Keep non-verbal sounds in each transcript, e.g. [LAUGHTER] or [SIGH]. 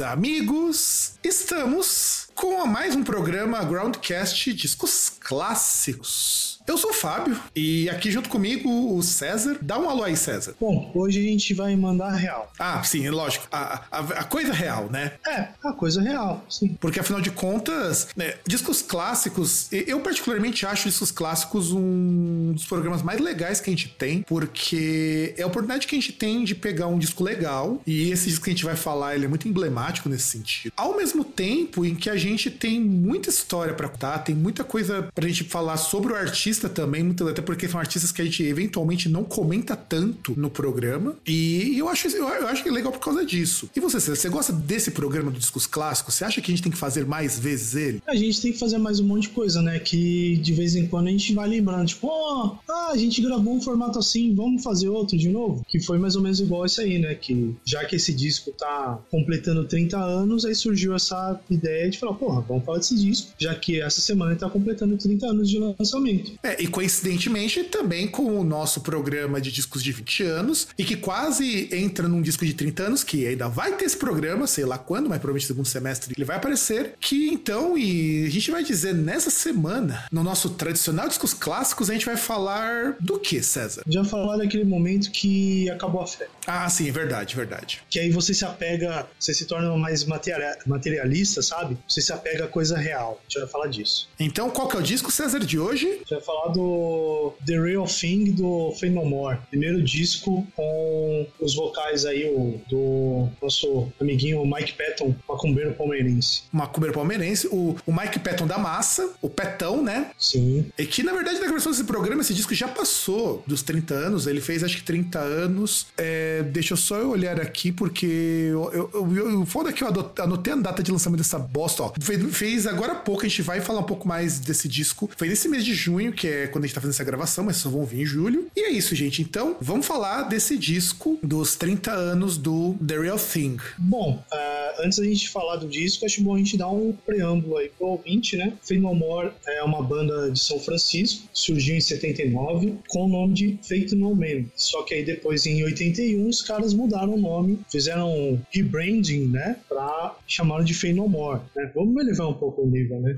amigos, estamos com mais um programa Groundcast Discos Clássicos. Eu sou o Fábio e aqui junto comigo o César. Dá um alô aí, César. Bom, hoje a gente vai mandar real. Ah, sim, lógico. A, a, a coisa real, né? É, a coisa real, sim. Porque afinal de contas, né, discos clássicos, eu particularmente acho discos clássicos um dos programas mais legais que a gente tem, porque é a oportunidade que a gente tem de pegar um disco legal, e esse disco que a gente vai falar, ele é muito emblemático nesse sentido. Ao mesmo tempo em que a gente tem muita história pra contar, tem muita coisa pra gente falar sobre o artista também, muito, até porque são artistas que a gente eventualmente não comenta tanto no programa, e eu acho, eu, acho é legal por causa disso. E você, você gosta desse programa dos discos clássicos? Você acha que a gente tem que fazer mais vezes ele? A gente tem que fazer mais um monte de coisa, né? Que de vez em quando a gente vai lembrando, tipo, ó, ah, a gente gravou um formato assim, vamos fazer outro de novo? Que foi mais ou menos igual isso aí, né? Que já que esse disco tá completando 30 anos, aí surgiu essa ideia de falar, porra, vamos falar desse disco, já que essa semana ele tá completando 30 anos de lançamento. É, e coincidentemente também com o nosso programa de discos de 20 anos, e que quase entra num disco de 30 anos, que ainda vai ter esse programa, sei lá quando, mas provavelmente segundo semestre ele vai aparecer. Que então, e a gente vai dizer nessa semana, no nosso tradicional discos clássicos, a gente vai falar do que, César? Já falar daquele momento que acabou a fé. Ah, sim, verdade, verdade. Que aí você se apega, você se torna mais materia- materialista, sabe? Você se apega à coisa real. A gente vai falar disso. Então, qual que é o disco, César, de hoje? A gente vai falar do The Real Thing do Fame No More. Primeiro disco com os vocais aí o, do nosso amiguinho Mike Patton, macumbeiro palmeirense. Macumbeiro Palmeirense, o, o Mike Patton da Massa, o Petão, né? Sim. E que, na verdade, na gravação desse programa, esse disco já passou dos 30 anos. Ele fez, acho que 30 anos. É, deixa eu só olhar aqui, porque eu, eu, eu, eu- o foda é que eu anotei a data de lançamento dessa bosta, ó. Fez, fez agora há pouco, a gente vai falar um pouco mais desse disco. Foi nesse mês de junho, que é quando a gente tá fazendo essa gravação, mas só vão vir em julho. E é isso, gente. Então, vamos falar desse disco dos 30 anos do The Real Thing. Bom, ah, antes da gente falar do disco, acho bom a gente dar um preâmbulo aí pro ouvinte, né? Fame No More é uma banda de São Francisco, surgiu em 79, com o nome de Fate No Man. Só que aí depois, em 81, os caras mudaram o nome, fizeram um rebranding, né? Pra chamaram de Fame No More, né? Vamos elevar um pouco o nível, né?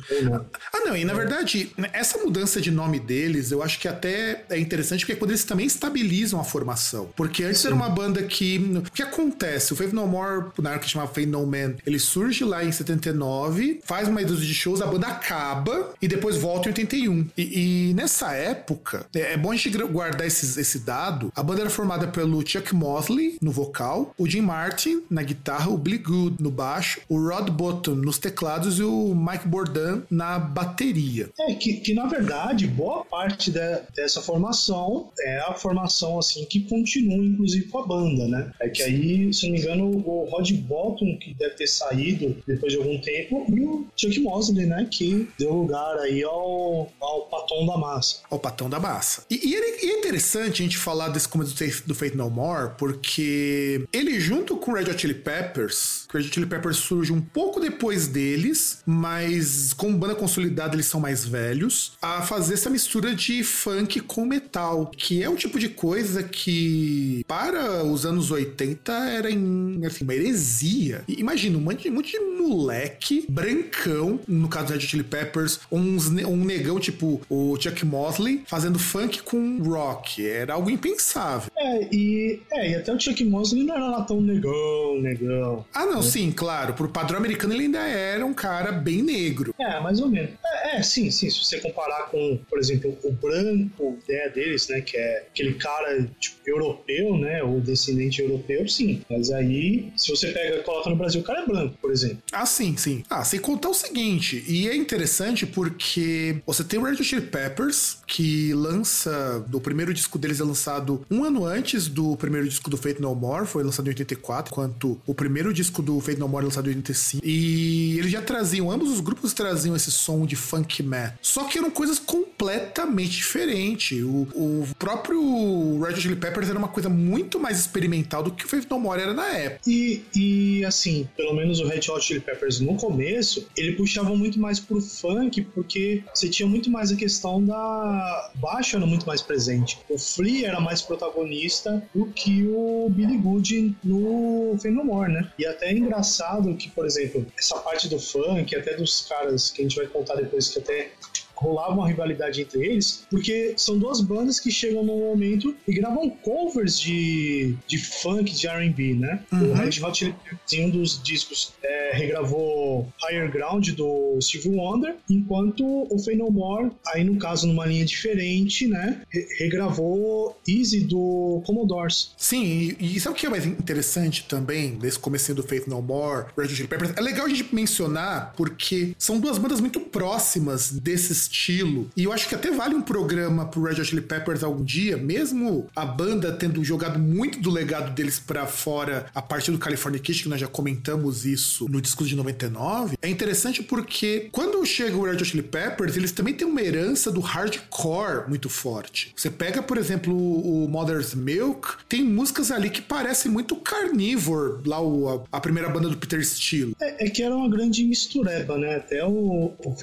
Ah, não, e na verdade, né, essa mudança de nome deles, eu acho que até é interessante, porque é quando eles também estabilizam a formação. Porque antes era uma banda que. O que acontece? O Faith No More, na época que chamava Faith No Man, ele surge lá em 79, faz uma dúzia de shows, a banda acaba e depois volta em 81. E, e nessa época, é, é bom a gente guardar esses- esse dado. A banda era formada pelo Chuck Mosley no vocal, o Jim Martin na guitarra, o Billy Good no baixo, o Rod Bottom nos teclados e o Mike Bourdain na bateria. É, que, que na verdade, boa parte de- dessa formação é a formação assim que continua, inclusive, com a banda, né? É que aí, se não me engano, o Rod Bottom, que deve ter saído depois de algum tempo, e o Chuck Mosley, né? Que deu lugar aí ao, ao Paton da Massa. ao patão da massa. E, e e é interessante a gente falar desse começo do do Faith No More, porque ele, junto com o Red Hot Chili Peppers, o Red Hot Chili Peppers surge um pouco depois deles, mas como banda consolidada eles são mais velhos, a fazer essa mistura de funk com metal, que é um tipo de coisa que, para os anos 80, era em, assim, uma heresia. E imagina, um monte, de- um monte de moleque brancão, no caso do Red Chili Peppers, uns um negão tipo o Chuck Mosley, fazendo funk com rock. Era algo impensável. É, e, é, e até o Chuck Mosley não era lá tão negão, negão. Ah, não, sim, claro. Pro padrão americano ele ainda era um cara bem negro. É, mais ou menos. É, É, sim, sim. Se você comparar com, por exemplo, o branco ideia deles, né? Que é aquele cara tipo, europeu, né? Ou descendente europeu, sim. Mas aí, se você pega coloca no Brasil, o cara é branco, por exemplo. Ah, sim, sim. Ah, sem contar o seguinte, e é interessante porque você tem o Red Chili Peppers, que lança, o primeiro disco deles é lançado um ano antes do primeiro disco do Fate No More, foi lançado em 84, enquanto o primeiro disco do Fate No More lançado em 85. E eles já traziam, ambos os grupos traziam esse som de funk metal. Só que eram coisas completamente diferentes. O, o próprio Red Hot Chili Peppers era uma coisa muito mais experimental do que o Fate No More era na época. E, e assim, pelo menos o Red Hot Chili Peppers no começo, ele puxava muito mais pro funk, porque você tinha muito mais a questão da baixo era muito mais presente. O Flea era mais protagonista do que o Billy Good no Fate No More, né? E até é engraçado que, por exemplo, essa parte do funk, até dos caras que a gente vai contar depois que até rolava uma rivalidade entre eles, porque são duas bandas que chegam num momento e gravam covers de, de funk, de R&B, né? Uhum. O Red Hot Chili em um dos discos, é, regravou Higher Ground do Steve Wonder, enquanto o Fey No More, aí no caso numa linha diferente, né? re- Regravou Easy do Commodores. Sim, e, e sabe o que é mais interessante também desse comecinho do Faith No More, Red Hot Chili Peppers? É legal a gente mencionar porque são duas bandas muito próximas desse estilo. E eu acho que até vale um programa pro Red Hot Chili Peppers algum dia, mesmo a banda tendo jogado muito do legado deles pra fora a partir do Californication, que nós já comentamos isso no discurso de 99. É interessante porque quando chega o Red Hot Chili Peppers, eles também têm uma herança do hardcore muito forte. Você pega, por exemplo, o Mother's Milk, tem músicas ali que parecem muito Carnivore, lá o- a, a primeira banda do Peter Steele. É, é que era uma grande mistureba, né? Até o, o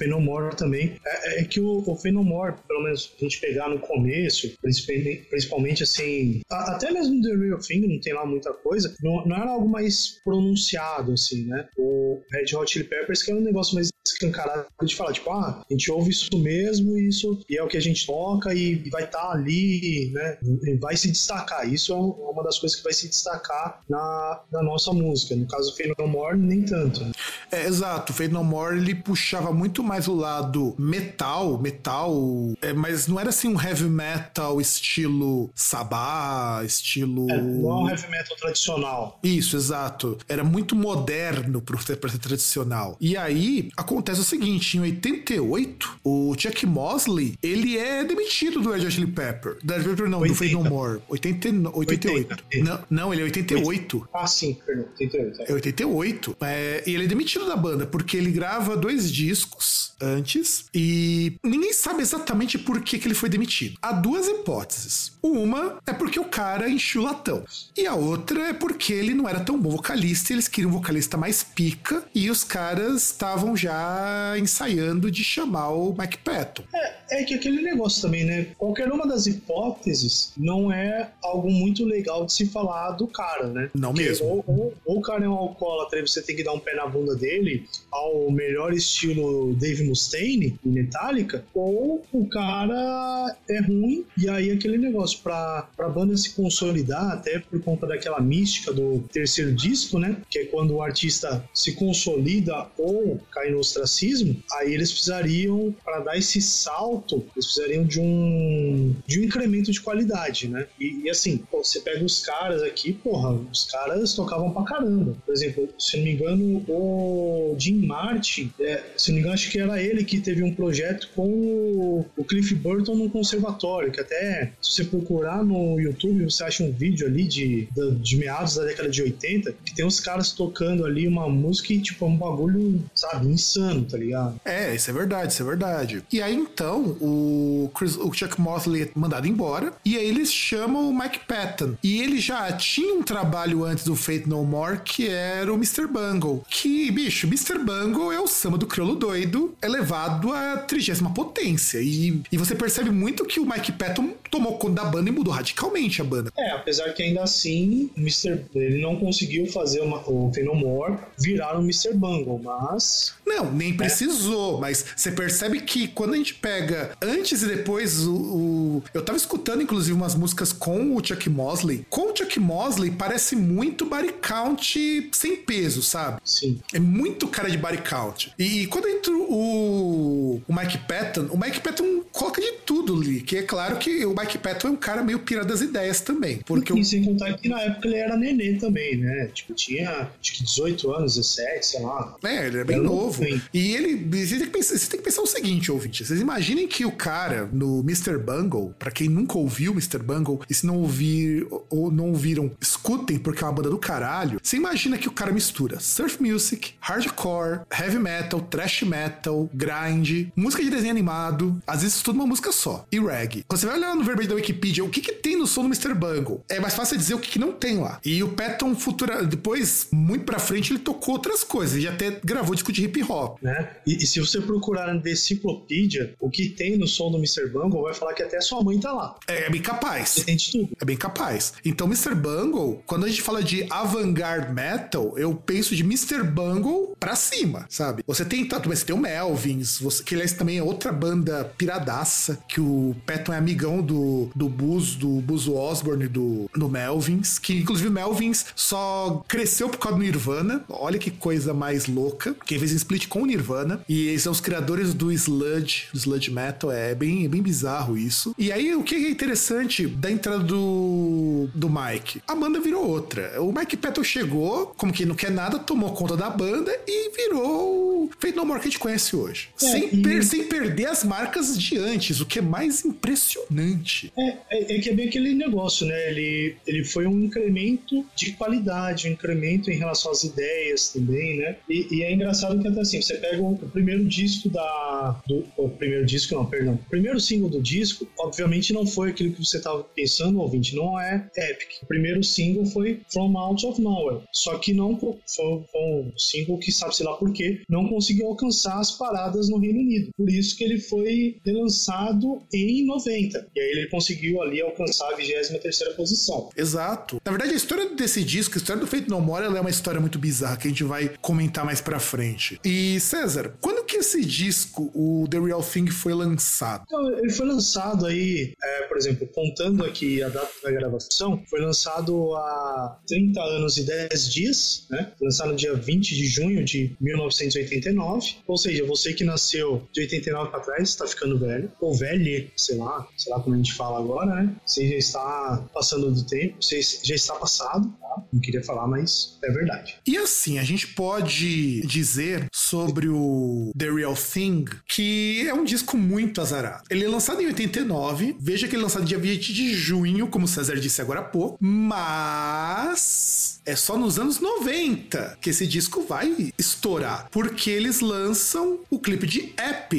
também. É, é que o, o Fenomore, pelo menos a gente pegar no começo, principalmente, principalmente assim, a- até mesmo The Real Thing não tem lá muita coisa, não, não era algo mais pronunciado, assim, né? O Red Hot Chili Peppers, que era um negócio mais escancarado de falar, tipo, ah, a gente ouve isso mesmo, isso e é o que a gente toca e vai estar ali, né? E vai se destacar. Isso é um- uma das coisas que vai se destacar na, na nossa música. No caso do Fenomore, nem tanto. né? É, exato. O Fade No More ele puxava muito mais o lado metal, metal, é, mas não era assim um heavy metal estilo Sabá, estilo. É, não é um heavy metal tradicional. Isso, exato. Era muito moderno para ser, tradicional. E aí acontece o seguinte: em 88, o Chuck Mosley ele é demitido do Red Hot Chili Pepper. Da Pepper não, do 80. Fade No More. 80, 88. 80. Não, não, ele é 88. Ah, sim, perdão, 88. É 88. É, e ele é demitido da banda porque ele grava dois discos antes e ninguém sabe exatamente por que, que ele foi demitido. Há duas hipóteses. Uma é porque o cara encheu o latão. E a outra é porque ele não era tão bom vocalista, eles queriam um vocalista mais pica e os caras estavam já ensaiando de chamar o Mike Patton. É, é que aquele negócio também, né? Qualquer uma das hipóteses não é algo muito legal de se falar do cara, né? Não Porque mesmo. Ou, ou- ou o cara é um alcoólatra e você tem que dar um pé na bunda dele ao melhor estilo Dave Mustaine em Metallica, ou o cara é ruim e aí aquele negócio pra, pra banda se consolidar, até por conta daquela mística do terceiro disco, né? Que é quando o artista se consolida ou cai no ostracismo, aí eles precisariam, para dar esse salto, eles precisariam de um, de um incremento de qualidade, né? E, e assim, pô, você pega os caras aqui, porra, os caras tocavam pra caramba. Por exemplo, se não me engano, o Jim Martin, é, se não me engano, acho que era ele que teve um projeto com o, Cliff Burton no conservatório, que até se você procurar no YouTube, você acha um vídeo ali de, de, de meados da década de 80, que tem os caras tocando ali uma música e, tipo, é um bagulho, sabe, insano, tá ligado? É, isso é verdade, isso é verdade. E aí então o, Chris- o Chuck Mosley é mandado embora e aí eles chamam o Mike Patton. E ele já tinha um trabalho antes do Fate No More que era o Mr. Bungle. Que, bicho, Mr. Bungle é o samba do crioulo doido elevado à trigésima potência. E, e você percebe muito que o Mike Patton tomou conta da banda e mudou radicalmente a banda. É, apesar que ainda assim, o Mr. ele não conseguiu fazer uma, o Fenomore virar um Mr. Bungle, mas. Não, nem precisou, mas você percebe que quando a gente pega antes e depois o, o- Eu tava escutando, inclusive, umas músicas com o Chuck Mosley. Com o Chuck Mosley parece muito body count sem peso, sabe? Sim. É muito cara de body count. E quando entra o, o Mike Patton, o Mike Patton coloca de tudo ali. Que é claro que o Mike Patton é um cara meio pira das ideias também. Porque o E sem contar que na época ele era nenê também, né? Tipo, tinha acho que 18 anos, 17, sei lá. É, ele é bem Era novo. E ele. Você tem, que pensar, você tem que pensar o seguinte, ouvinte. Vocês imaginem que o cara no Mr. Bungle, pra quem nunca ouviu Mr. Bungle, e se não ouvir ou não ouviram, escutem, porque é uma banda do caralho. Você imagina que o cara mistura surf music, hardcore, heavy metal, thrash metal, grind, música de desenho animado, às vezes tudo uma música só, e reggae. Quando você vai olhar no verbete da Wikipedia, o que, que tem no som do Mr. Bungle? É mais fácil dizer o que, que não tem lá. E o Patton, futura, depois, muito pra frente, ele tocou outras coisas. Ele até gravou disco de hip hop. Né? E, e se você procurar na Deciclopedia, o que tem no som do Mr. Bungle vai falar que até sua mãe tá lá. É, é bem capaz. Você tem de tudo. É bem capaz. Então, Mr. Bungle, quando a gente fala de avant-garde metal, eu penso de Mr. Bungle pra cima, sabe? Você tem tanto, mas você tem o Melvins, você, que aliás também é outra banda piradaça, que o Patton é amigão do, do Buzz, do Buzz Osborne e do, do Melvins, que inclusive o Melvins só cresceu por causa do Nirvana. Olha que coisa mais louca. Que fez um split com o Nirvana. E eles são os criadores do sludge, do sludge metal. É bem, é bem bizarro isso. E aí, o que é interessante da entrada do, do Mike? A banda virou outra. O Mike Patton chegou, como que não quer nada, tomou conta da banda e virou o Fate No More que a gente conhece hoje. É, sem, e- per- sem perder as marcas de antes, o que é mais impressionante. É, é, é que é bem aquele negócio, né? Ele, ele foi um incremento de qualidade, um incremento em relação às ideias também, né? E, e é engraçado que até assim, você pega o, o primeiro disco da. Do, o primeiro disco, não, perdão. O primeiro single do disco, obviamente não foi aquilo que você estava pensando, ouvinte, não é Epic. O primeiro single foi From Out of Nowhere. Só que não foi, foi um single que sabe-se lá por quê, não conseguiu alcançar as paradas no Reino Unido. Por isso que ele foi relançado em 90. E aí ele conseguiu ali alcançar a 23 posição. Exato. Na verdade, a história desse disco, a história do Fate No More, ela é uma história muito bizarra que a gente vai comentar mais pra frente. E, César, quando que esse disco, o The Real Thing, foi lançado? Então, ele foi lançado aí, é, por exemplo, contando aqui a data da gravação, foi lançado há 30 anos e 10 dias, né? Foi lançado no dia 20 de junho de 1989. Ou seja, você que nasceu de 89 para trás está ficando velho, ou velho, sei lá, sei lá como a gente fala agora, né? Você já está passando do tempo, você já está passado, tá? Não queria falar, mas é verdade. E assim, a gente pode dizer sobre o The Real Thing que é um disco muito azarado. Ele é lançado em 89, veja que ele é lançado dia 20 de junho, como o César disse agora há pouco, mas é só nos anos 90 que esse disco vai estourar, porque eles lançam o clipe de Epic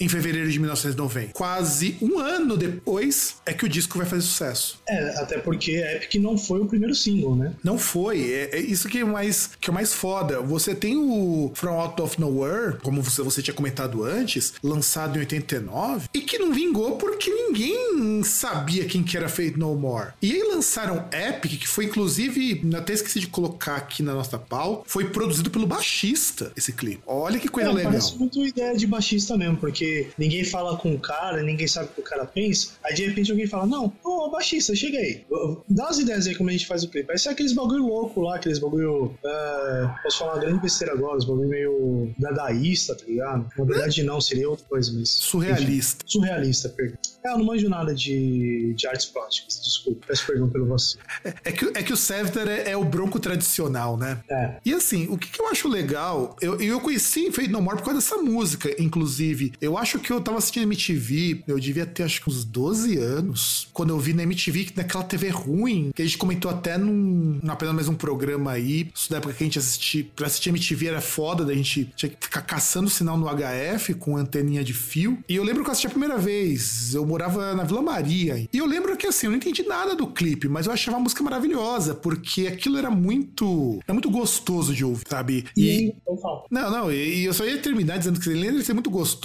em fevereiro de 1990. Quase um ano depois é que o disco vai fazer sucesso. É, até porque Epic não foi o primeiro single, né? Não foi. É, é isso que é, o mais, que é mais foda. Você tem o From Out of Nowhere, como você, você tinha comentado antes, lançado em 89, e que não vingou porque ninguém sabia quem que era Fate No More. E aí lançaram Epic, que foi inclusive, até esqueci de colocar aqui na nossa pauta, foi produzido pelo baixista esse clipe. Olha que coisa É, legal. Parece muito ideia de baixista mesmo, porque ninguém fala com o cara, ninguém sabe o que o cara pensa. Aí de repente alguém fala: Não, ô baixista, chega aí. Dá as ideias aí como a gente faz o clipe. Aí sai aqueles bagulho louco lá, aqueles bagulho. é, posso falar uma grande besteira agora, os bagulho meio dadaísta, tá ligado? Na verdade, não, seria outra coisa, mas. Surrealista. Enfim, surrealista, perdão. É, eu não manjo nada de, de artes plásticas, desculpa. Peço perdão pelo vacilo. É que, é que o Sevter é, é o bronco tradicional, né? É. E assim, o que, que eu acho legal, eu, eu conheci Fate No More por causa dessa música, inclusive. Eu acho que eu tava assistindo MTV, eu devia ter acho que uns 12 anos, quando eu vi na MTV, que naquela TV ruim, que a gente comentou até num, apenas mais um programa aí, isso da época que a gente assistia, pra assistir MTV era foda, da gente tinha que ficar caçando sinal no HF com anteninha de fio. E eu lembro que eu assisti a primeira vez, eu morava na Vila Maria, e eu lembro que assim, eu não entendi nada do clipe, mas eu achava a música maravilhosa, porque aquilo era muito, era muito gostoso de ouvir, sabe? E eu falo. Não, não, e, e eu só ia terminar dizendo que de ser muito gostoso,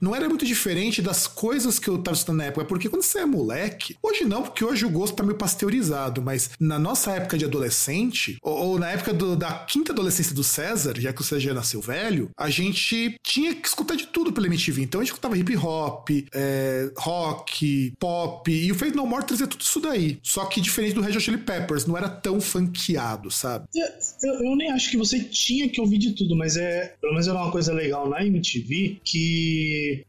não era muito diferente das coisas que eu tava estudando na época. Porque quando você é moleque, hoje não, porque hoje o gosto tá meio pasteurizado, mas na nossa época de adolescente, ou, ou na época do- da quinta adolescência do César, já que o César já nasceu velho, a gente tinha que escutar de tudo pela MTV. Então a gente escutava hip hop, é, rock, pop, e o Faith No More trazia tudo isso daí. Só que diferente do Red Hot Chili Peppers, não era tão funkeado, sabe? Eu, eu nem acho que você tinha que ouvir de tudo, mas é. Pelo menos era uma coisa legal na MTV que,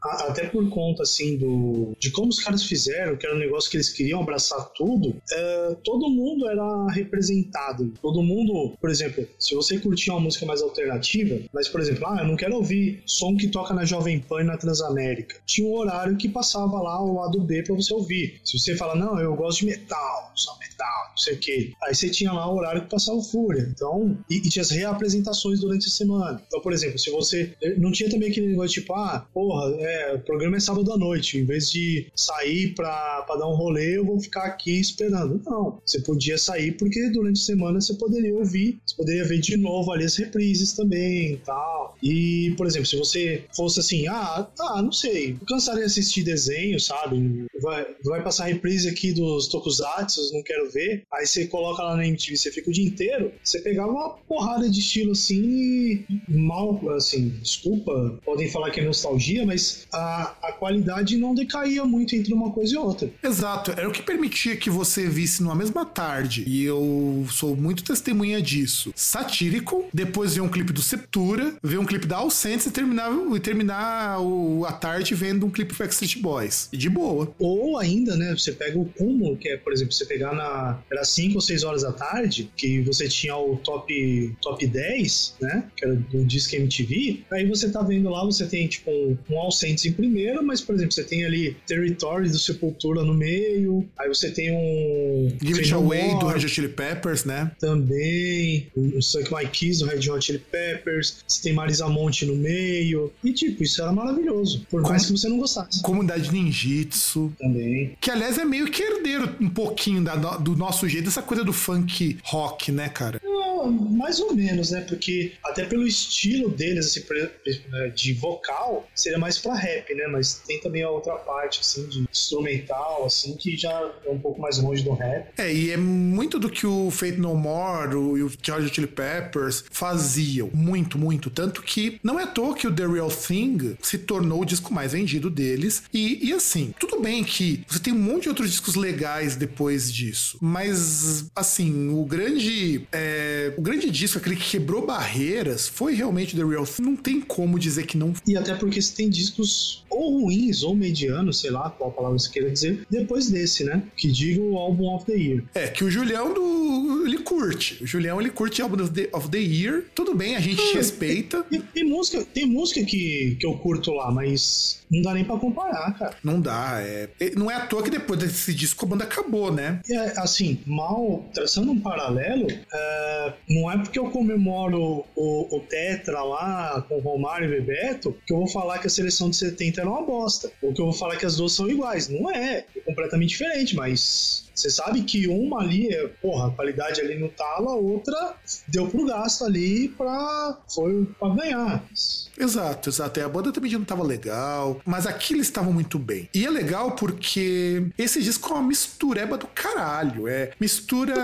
até por conta assim do de como os caras fizeram, que era um negócio que eles queriam abraçar tudo, é, todo mundo era representado. Todo mundo, por exemplo, se você curtia uma música mais alternativa, mas por exemplo, ah, eu não quero ouvir som que toca na Jovem Pan e na Transamérica. Tinha um horário que passava lá o lado B pra você ouvir. Se você fala, não, eu gosto de metal, só metal, não sei o que. Aí você tinha lá o horário que passava o Fúria. Então, e, e tinha as reapresentações durante a semana. Então, por exemplo, se você. Não tinha também aquele negócio tipo, ah, porra, é, o programa é sábado à noite. Em vez de sair pra, pra dar um rolê, eu vou ficar aqui esperando. Não. Você podia sair porque durante a semana você poderia ouvir, você poderia ver de novo ali as reprises também e tal. E, por exemplo, se você fosse assim, ah, ah, não sei, cansaria de assistir desenho, sabe? Vai, vai passar reprise aqui dos Tokusatsu, não quero ver. Aí você coloca lá na MTV, você fica o dia inteiro, você pegava uma porrada de estilo assim e mal, assim, desculpa, podem falar que é nostalgia, mas a, a qualidade não decaía muito entre uma coisa e outra. Exato, era o que permitia que você visse numa mesma tarde, e eu sou muito testemunha disso. Satírico, depois ver um clipe do Septura, ver um clipe da Saints e terminar, e terminar o, a tarde vendo um clipe do Backstreet Boys. E de boa. Ou ainda, né, você pega o cúmulo, que é, por exemplo, você pegar na. Era 5 ou 6 horas da tarde, que você tinha o top, top 10, né? Que era do Disque MTV. Aí você tá vendo lá, você tem, tipo, All Saints em primeiro, mas, por exemplo, você tem ali Territory do Sepultura no meio. Aí você tem um. Give It Away do Red Hot Chili Peppers, né? Também. O Suck My Kiss do Red Hot Chili Peppers. Você tem Marisa Monte no meio. E, tipo, isso era maravilhoso. Por mais que você não gostasse. Comunidade Ninjitsu. Também. Que, aliás, é meio que herdeiro um pouquinho da- do nosso jeito, essa coisa do funk rock, né, cara? Mais ou menos, né? Porque até pelo estilo deles, assim, pre- de vocal, seria mais pra rap, né? Mas tem também a outra parte, assim, de instrumental, assim, que já é um pouco mais longe do rap. É, e é muito do que o Fate No More o, e o George Chili Peppers faziam. Muito, muito. Tanto que não é à toa que o The Real Thing se tornou o disco mais vendido deles. E, e assim, tudo bem que você tem um monte de outros discos legais depois disso. Mas, assim, o grande. é, o grande disco, aquele que quebrou barreiras, foi realmente The Real Thing. Não tem como dizer que não E até porque você tem discos ou ruins ou medianos, sei lá qual palavra você queira dizer, depois desse, né? Que diga o álbum of the year. É, que o Julião do. ele curte. O Julião ele curte álbum of the, of the Year. Tudo bem, a gente [LAUGHS] respeita. E, tem música, tem música que, que eu curto lá, mas não dá nem pra comparar, cara. Não dá, é. Não é à toa que depois desse disco a banda acabou, né? É, assim, mal, traçando um paralelo, é, não é porque eu comemoro o, o Tetra lá com Romário e Bebeto que eu vou falar que a seleção de 70 era uma bosta. Ou que eu vou falar que as duas são iguais. Não é, é completamente diferente, mas você sabe que uma ali, é, porra, a qualidade ali no talo, a outra deu pro gasto ali pra, foi pra ganhar. Exato, exato. E a banda também já não tava legal, mas aqui eles estavam muito bem. E é legal porque esse disco é uma mistureba do caralho. É mistura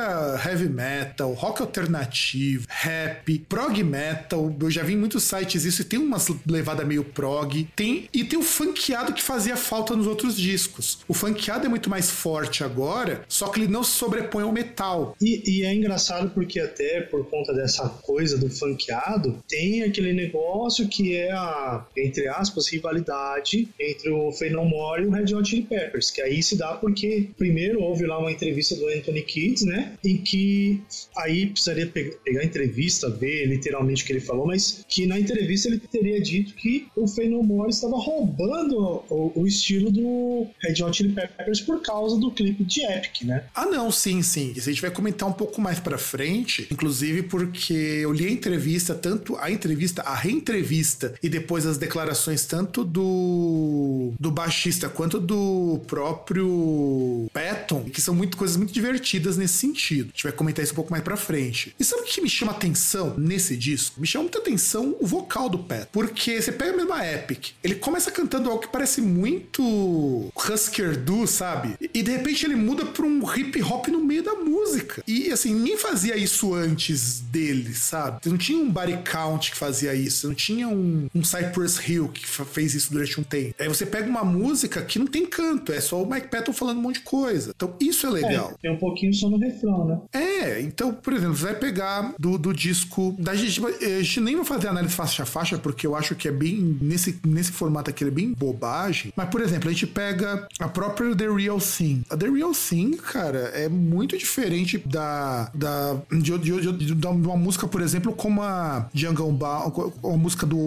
heavy metal, rock alternativo, rap, prog metal. Eu já vi em muitos sites isso e tem umas levada meio prog. Tem, e tem o funkeado que fazia falta nos outros discos. O funkeado é muito mais forte agora, só que ele não sobrepõe ao metal. E, e é engraçado porque até por conta dessa coisa do funkeado, tem aquele negócio que é a, entre aspas, rivalidade entre o Faith No More e o Red Hot Chili Peppers, que aí se dá porque primeiro houve lá uma entrevista do Anthony Kidd, né, em que aí precisaria pe- pegar a entrevista, ver literalmente o que ele falou, mas que na entrevista ele teria dito que o Faith No More estava roubando o, o estilo do Red Hot Chili Peppers por causa do clipe de. Epic, né? Ah, não, sim, sim. Isso a gente vai comentar um pouco mais pra frente, inclusive porque eu li a entrevista, tanto a entrevista, a reentrevista e depois as declarações tanto do do baixista quanto do próprio Patton, que são muito coisas muito divertidas nesse sentido. A gente vai comentar isso um pouco mais pra frente. E sabe o que me chama atenção nesse disco? Me chama muita atenção o vocal do Pat, porque você pega a Epic, ele começa cantando algo que parece muito Husker Du, sabe? E de repente ele muda pra um hip hop no meio da música. E assim, ninguém fazia isso antes dele, sabe? Você não tinha um body count que fazia isso, você não tinha um, um Cypress Hill que fez isso durante um tempo. Aí você pega uma música que não tem canto, é só o Mike Patton falando um monte de coisa. Então isso é legal. É, tem um pouquinho só no refrão, né? É, então, por exemplo, você vai pegar do, do disco. Da gente, a gente nem vai fazer análise faixa a faixa, porque eu acho que é bem. Nesse, nesse formato aqui, ele é bem bobagem. Mas, por exemplo, a gente pega a própria The Real Thing. A The Real Thing, cara, é muito diferente da. da de, de, de, de uma música, por exemplo, como a Jungle Bound, a música do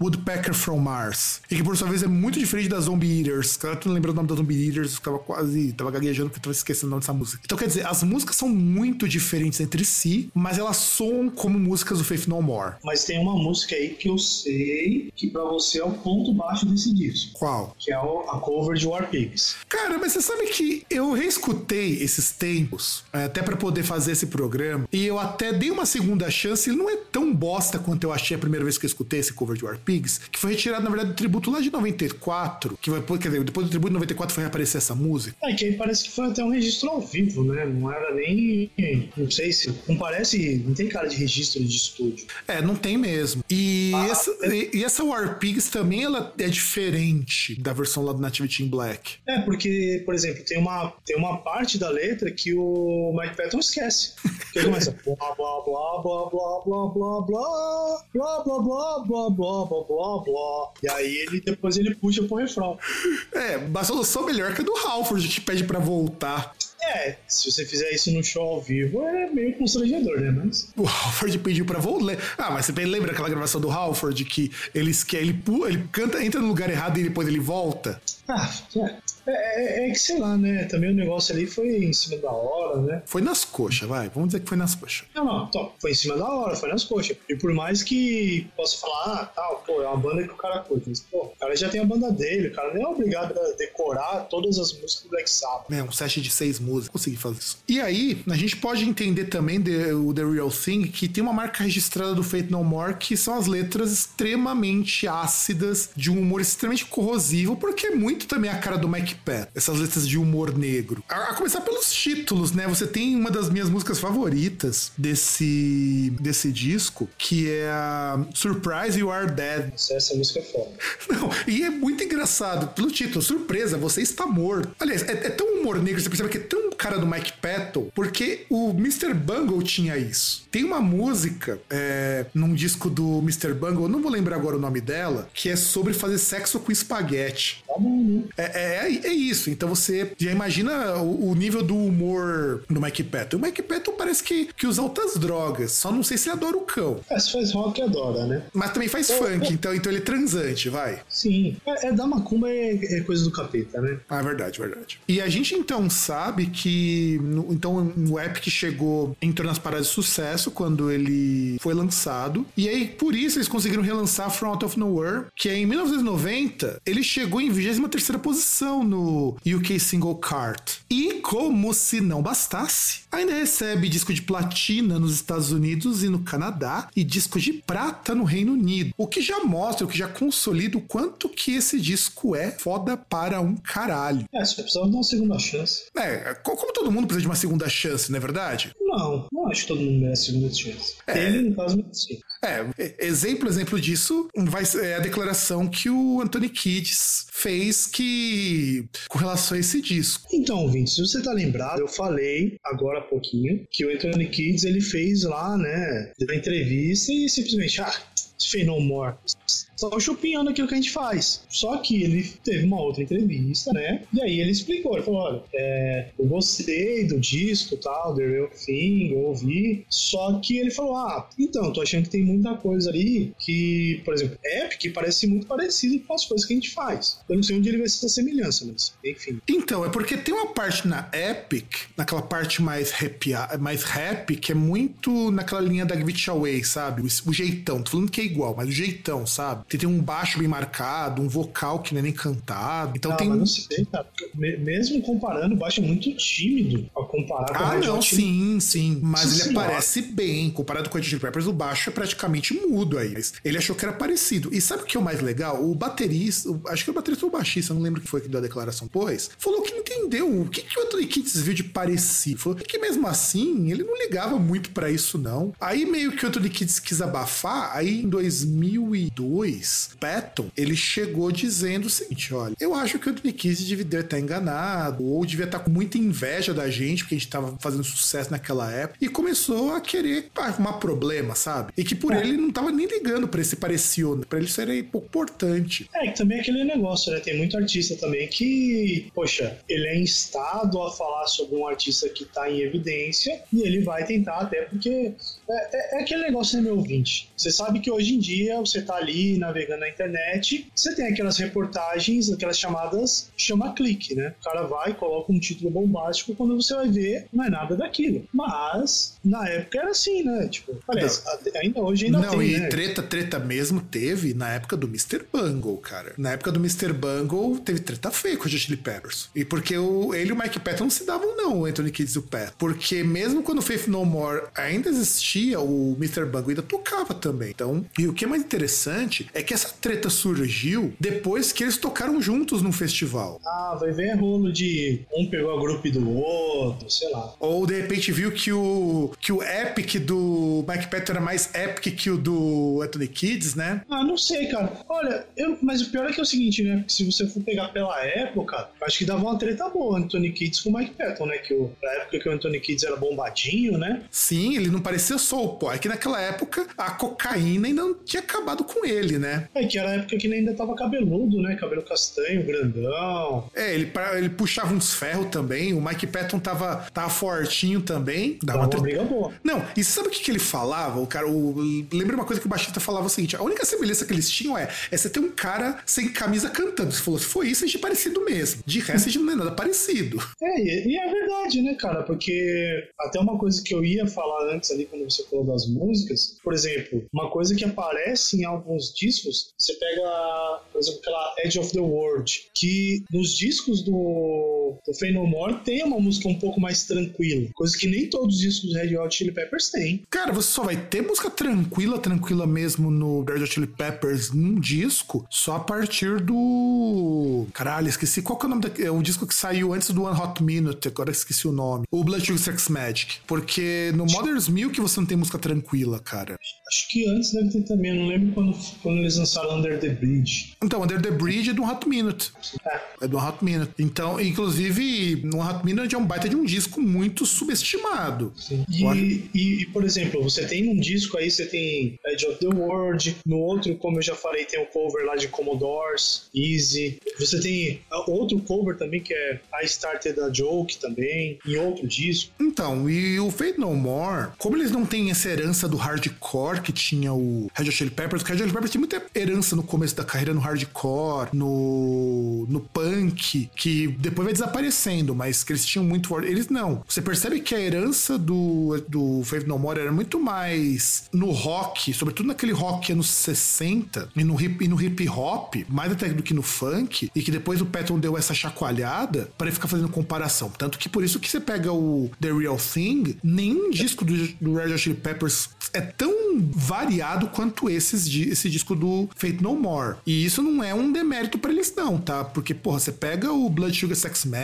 Woodpecker from Mars. E que, por sua vez, é muito diferente da Zombie Eaters. Cara, tu não lembra o nome da Zombie Eaters? Eu tava quase. tava gaguejando porque eu tava esquecendo o nome dessa música. Então, quer dizer, as músicas são muito diferentes entre si, mas elas soam como músicas do Faith No More. Mas tem uma música aí que eu sei que pra você é o ponto baixo desse disco. Qual? Que é a cover de War Pigs. Cara, mas você sabe que eu reescutei esses tempos, é, até pra poder fazer esse programa, e eu até dei uma segunda chance. Ele não é tão bosta quanto eu achei a primeira vez que eu escutei esse cover de War Pigs, que foi retirado, na verdade, do tributo lá de 94, que vai, quer dizer, depois do tributo de 94 foi reaparecer essa música. É que aí parece que foi até um registro ao vivo, né? Não era nem. Não sei se. Não parece. Não tem cara de registro de estúdio. É, não tem mesmo. E, Ah, essa, e, e essa War Pigs também ela é diferente da versão lá do Nativity in Black. É, porque, por exemplo, tem uma, tem uma parte da letra que o Mike Patton esquece. Que ele começa blá blá blá blá blá blá blá blá blá blá blá blá blá blá blá blá e aí ele depois ele puxa pro refrão. É, uma solução melhor que a do Halford, que pede pra voltar. É, se você fizer isso no show ao vivo é meio constrangedor, né? Mas. O Halford pediu pra voltar. Ah, mas você bem lembra aquela gravação do Halford que ele, que ele, ele canta, entra no lugar errado e depois ele volta? Ah, é, é, é que sei lá, né? Também o negócio ali foi em cima da hora, né? Foi nas coxas, vai. Vamos dizer que foi nas coxas. Não, não, foi em cima da hora, foi nas coxas. E por mais que possa falar, ah, tal, pô, é uma banda que o cara curte. Mas, pô, o cara já tem a banda dele, o cara nem é obrigado a decorar todas as músicas do Black Sabbath. É, um set de seis músicas. Consegui fazer isso. E aí, a gente pode entender também the, o The Real Thing que tem uma marca registrada do Fate No More que são as letras extremamente ácidas, de um humor extremamente corrosivo, porque é muito também a cara do Mike Essas letras de humor negro. A, a começar pelos títulos, né? Você tem uma das minhas músicas favoritas desse, desse disco, que é a Surprise You Are Dead. Essa, essa música é foda. [LAUGHS] Não, e é muito engraçado. Pelo título, surpresa, você está morto. Aliás, é, é tão humor negro, você percebe que é tão cara do Mike Patton, porque o Mr. Bungle tinha isso. Tem uma música é, num disco do Mr. Bungle, eu não vou lembrar agora o nome dela, que é sobre fazer sexo com espaguete. Tá né? É, é, é isso. Então você já imagina o, o nível do humor do Mike Patton. O Mike Patton parece que, que usa altas drogas, só não sei se ele adora o cão. É, se faz rock, adora, né? Mas também faz Ô, funk, ô. então, então ele é transante, vai. Sim. É, é da macumba é, é coisa do capeta, né? Ah, verdade, verdade. E a gente então sabe que no- então o Epic chegou, entrou nas paradas de sucesso quando ele foi lançado. E aí, por isso, eles conseguiram relançar From Out of Nowhere, que é em 1990, ele chegou em 23 posição no UK Single Chart. E como se não bastasse, ainda recebe disco de platina nos Estados Unidos e no Canadá e disco de prata no Reino Unido. O que já mostra, o que já consolida o quanto que esse disco é foda para um caralho. É, você precisava dar uma segunda chance. É, co- como todo mundo precisa de uma segunda chance, não é verdade? Não, não acho que todo mundo merece segunda chance. É. Ele, no caso, sim. É, exemplo, exemplo disso vai ser é a declaração que o Anthony Kiedis fez que com relação a esse disco. Então, ouvinte, se você tá lembrado, eu falei agora há pouquinho que o Anthony Kids ele fez lá, né, deu uma entrevista e simplesmente, ah, Fey Só chupinhando aquilo que a gente faz. Só que ele teve uma outra entrevista, né? E aí ele explicou, ele falou, olha, é, eu gostei do disco tal, The Real Thing, eu ouvi, só que ele falou, ah, então, tô achando que tem muita coisa ali que, por exemplo, Epic parece muito parecido com as coisas que a gente faz. Eu não sei onde ele vai essa semelhança, mas enfim. Então, é porque tem uma parte na Epic, naquela parte mais rap, mais rap que é muito naquela linha da Give It Away, sabe? O, o jeitão. Tô falando que é igual, mas o jeitão, sabe? Tem, tem um baixo bem marcado, um vocal que não é nem cantado. Então Ah, tem mas um. não sei, cara. Mesmo comparando, o baixo é muito tímido a comparar com o Ah, não, sim, sim. Mas Nossa ele senhora. aparece bem. Comparado com o Red Chili Peppers, o baixo é praticamente mudo aí. Ele achou que era parecido. E sabe o que é o mais legal? O baterista, o- acho que o baterista ou o baixista, não lembro quem foi que deu a declaração depois, falou que entendeu o que, que o Anthony Kids viu de parecido. Falou que mesmo assim, ele não ligava muito pra isso, não. Aí meio que o Anthony Kids quis abafar, aí em 2002, Patton, ele chegou dizendo o seguinte, olha, eu acho que o Anthony Kids devia estar enganado, ou devia estar com muita inveja da gente, porque a gente tava fazendo sucesso naquela época, e começou a querer arrumar problema, sabe? E que por É. ele não tava nem ligando pra esse parecido, pra ele era pouco importante. É, que também é aquele negócio, né? Tem muito artista também que, poxa, ele é instado a falar sobre um artista que tá em evidência e ele vai tentar, até porque é, é- é aquele negócio, né, meu ouvinte? Você sabe que hoje em dia você tá ali navegando na internet, você tem aquelas reportagens, aquelas chamadas chama clique, né? O cara vai, coloca um título bombástico, quando você vai ver, não é nada daquilo. Mas, na época era assim, né? Tipo, aliás, até- ainda hoje ainda Não, tem, e né? treta, treta mesmo teve na época do Mr. Bungle, cara. Na época do Mr. Bungle, teve treta feia com o Chili Peppers. E porque o, ele e o Mike Patton não se davam, não, o Anthony Kids e o Pat. Porque mesmo quando o Faith No More ainda existia, o Mr. Bungle ainda tocava também. Então, e o que é mais interessante é que essa treta surgiu depois que eles tocaram juntos num festival. Ah, vai ver rolo de um pegou a grupo do outro, sei lá. Ou de repente viu que o, que o epic do Mike Patton era mais epic que o do Anthony Kids, né? Ah, não sei, cara. Olha, eu, mas o pior é que é o seguinte, né? Se você for pegar pela época, acho que dava uma treta boa Anthony Kids com o Mike Patton, né? Que o, na época que o Anthony Kids era bombadinho, né? Sim, ele não parecia só o pó. É que naquela época a cocaína ainda não tinha acabado com ele, né? É que era a época que ele ainda tava cabeludo, né? Cabelo castanho, grandão. É, ele, pra- ele puxava uns ferros também. O Mike Patton tava, tava fortinho também. Dava uma uma briga boa. Não, e sabe o que, que ele falava? O cara, o, lembra uma coisa que o baixista falava o seguinte: a única semelhança que eles tinham é, é você ter um cara sem camisa cantando. Você falou, se foi isso, a gente é parecido mesmo. De resto, a gente não é nada parecido. [LAUGHS] É, e e é verdade, né, cara? Porque até uma coisa que eu ia falar antes ali quando você falou das músicas, por exemplo, uma coisa que aparece em alguns discos, você pega, por exemplo, aquela Edge of the World, que nos discos do, do Fey No More tem uma música um pouco mais tranquila, coisa que nem todos os discos do Red Hot Chili Peppers têm. Cara, você só vai ter música tranquila, tranquila mesmo no Red Hot Chili Peppers num disco, só a partir do. Caralho, esqueci qual que é o nome da... É o disco que saiu antes do One Hot Minute, agora esqueci o nome. O Blood Sugar Sex Magic. Porque no Mother's Milk você não tem música tranquila, cara. Acho que antes deve ter também, eu não lembro quando, quando eles lançaram Under the Bridge. Então, Under the Bridge é do Hot Minute. É, É do Hot Minute. Então, inclusive, no One Hot Minute é um baita de um disco muito subestimado. Sim. E, e, por exemplo, você tem num disco aí, você tem Edge of the World, no outro, como eu já falei, tem o cover lá de Commodores, Easy. Você tem ah, outro cover também que é I Started a Joke também, em outro disco. Então, e o Fate No More, como eles não têm essa herança do hardcore que tinha o Red Hot Chili Peppers, o Red Hot Chili Peppers tinha muita herança no começo da carreira no hardcore, no, no punk, que depois vai desaparecendo, mas que eles tinham muito. Eles não. Você percebe que a herança do, do Fate No More era muito mais no rock, sobretudo naquele rock anos 60 e no hip, e no hip hop, mais até do que no funk, e que depois o Patton deu essa chacoalhada para ficar fazendo comparação. Tanto que por isso que você pega o The Real Thing, nenhum disco do, do Red Hot Chili Peppers é tão variado quanto esses, esse disco do Fate No More. E isso não é um demérito pra eles não, tá? Porque, porra, você pega o Blood Sugar Sex Magic,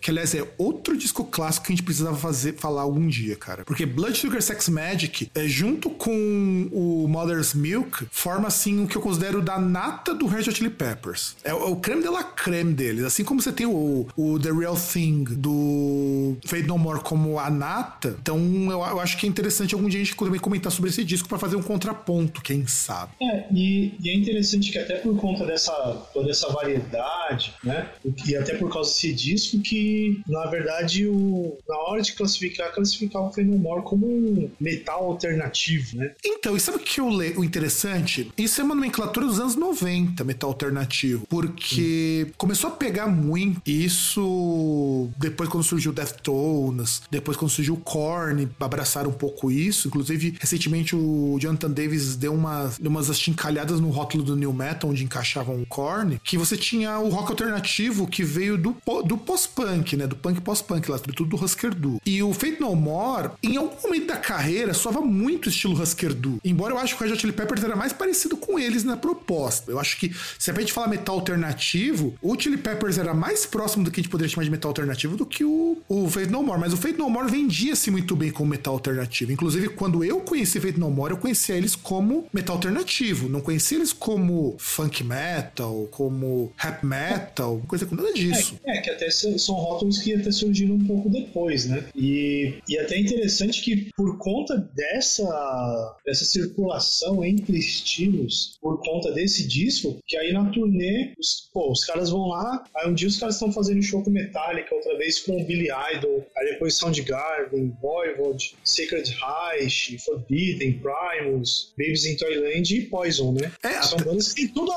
que aliás é outro disco clássico que a gente precisava fazer, falar algum dia, cara. Porque Blood Sugar Sex Magic, é, junto com o Mother's Milk, forma assim o que eu considero da nata do Red Hot Chili Peppers. É, o- é o creme de la creme deles. Assim como você tem o, o The Real Thing do Fade No More como a nata, então eu, eu acho que é interessante algum dia a gente também comentar sobre esse disco pra fazer um contraponto, quem sabe. É, e, e é interessante que até por conta dessa toda essa variedade, né? E até por causa desse disco que, na verdade, o, na hora de classificar, classificava o Fenumore como um metal alternativo, né? Então, e sabe o que eu le... o interessante? Isso é uma nomenclatura dos anos 90, metal alternativo. Porque começou a pegar muito isso depois quando surgiu Deftones, depois quando surgiu o Korn, abraçaram um pouco isso. Inclusive, recentemente o Jonathan Davis deu umas, deu umas achincalhadas no rótulo do New Metal, onde encaixavam o Korn, que você tinha o rock alternativo que veio do, do pós-punk, né? Do punk pós-punk, lá, sobretudo do Husker Du. E o Fate No More, em algum momento da carreira, soava muito estilo Husker Du. Embora eu acho que o Red Chili Peppers era mais parecido com eles na proposta. Eu acho que, se a gente falar metal alternativo, o Chili Peppers era mais próximo do que a gente poderia chamar de metal alternativo do que o, o Fate No More. Mas o Fate No More vendia-se muito bem como metal alternativo. Inclusive, quando eu conheci Fate No More, eu conhecia eles como metal alternativo. Não conhecia eles como funk metal, como rap metal, coisa com nada disso. É, é, que até são rótulos que até surgiram um pouco depois, né? E, e até é interessante que por conta dessa, dessa circulação entre estilos, por conta desse disco, que aí na turnê, os, pô, os caras vão lá, aí um dia os caras estão fazendo show com Metallica, outra vez com o Billy Idol, aí depois Soundgarden, Voivod, Sacred Reich, Forbidden, Primus, Babies in Toyland e Poison, né? É, São bandas que tem tudo,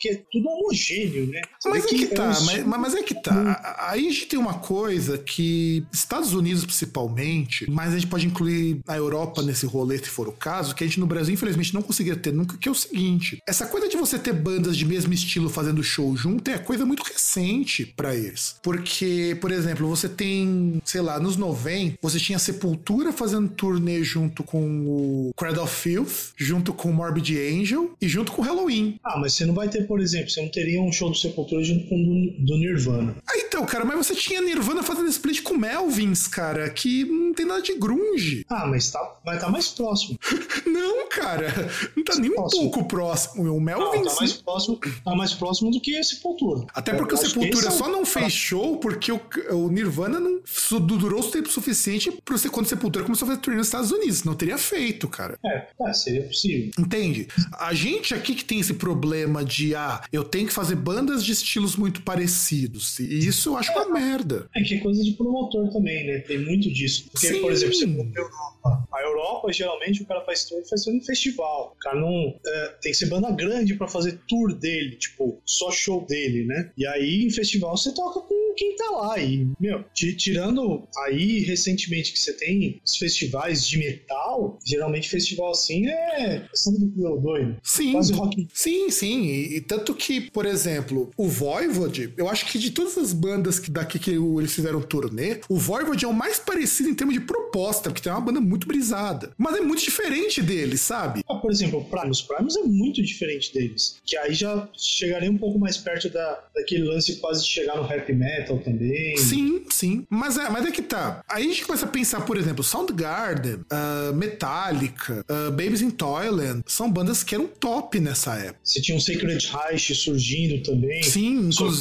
que é tudo homogêneo, né? Mas é que um tá, mas, estilo- mas é que tá. Aí a gente tem uma coisa que, Estados Unidos principalmente, mas a gente pode incluir a Europa nesse rolê, se for o caso, que a gente no Brasil, infelizmente, não conseguiria ter nunca, que é o seguinte: essa coisa de você ter bandas de mesmo estilo fazendo show junto é coisa muito recente pra eles. Porque, por exemplo, você tem, sei lá, nos 90, você tinha Sepultura fazendo turnê junto com o Cradle of Filth, junto com o Morbid Angel e junto com o Halloween. Ah, mas você não vai ter, por exemplo, você não teria um show do Sepultura junto com o do, do Nirvana. Ah, então, cara, mas você tinha Nirvana fazendo split com Melvins, cara, que não tem nada de grunge. Ah, mas tá, vai estar mais próximo. [LAUGHS] Não, cara, não tá nem um Próximo. pouco próximo. O Não, Melvins. tá mais próximo, tá mais próximo do que esse Sepultura. Até porque Eu o Sepultura é só não fez show porque o, o Nirvana não durou o tempo suficiente pra você, quando o Sepultura começou a fazer turnê nos Estados Unidos. Não teria feito, cara. É, tá, seria possível. Entende? A gente aqui que tem esse problema de, ah, eu tenho que fazer bandas de estilos muito parecidos. E isso eu acho uma merda. É que é coisa de promotor também, né? Tem muito disso. Porque, Sim. por exemplo, você for pra Europa. A Europa, geralmente, o cara faz tour faz tour em festival. O cara não. é, tem que ser banda grande pra fazer tour dele, tipo, só show dele, né? E aí, em festival, você toca com quem tá lá. E, meu, ti- tirando aí, recentemente, que você tem os festivais de metal, geralmente festival assim é. Sangue do doido. Sim. Quase rock. Sim, sim. E, e tanto que, por exemplo, o Voivod, eu acho que de todas as bandas que daqui que eles fizeram turnê, o Voivod é o mais parecido em termos de proposta, porque tem uma banda muito brisada. Mas é muito diferente deles, sabe? Ah, por exemplo, o Primus. Primus é muito diferente deles. Que aí já chegaria um pouco mais perto da, daquele lance quase de chegar no rap metal também. Sim, sim. Mas é, mas é que tá. Aí a gente começa a pensar, por exemplo, Soundgarden, ah, Metallica, ah, Babies in Toyland, são bandas que eram top nessa época. Você tinha um Sacred Reich surgindo também. Sim, inclu-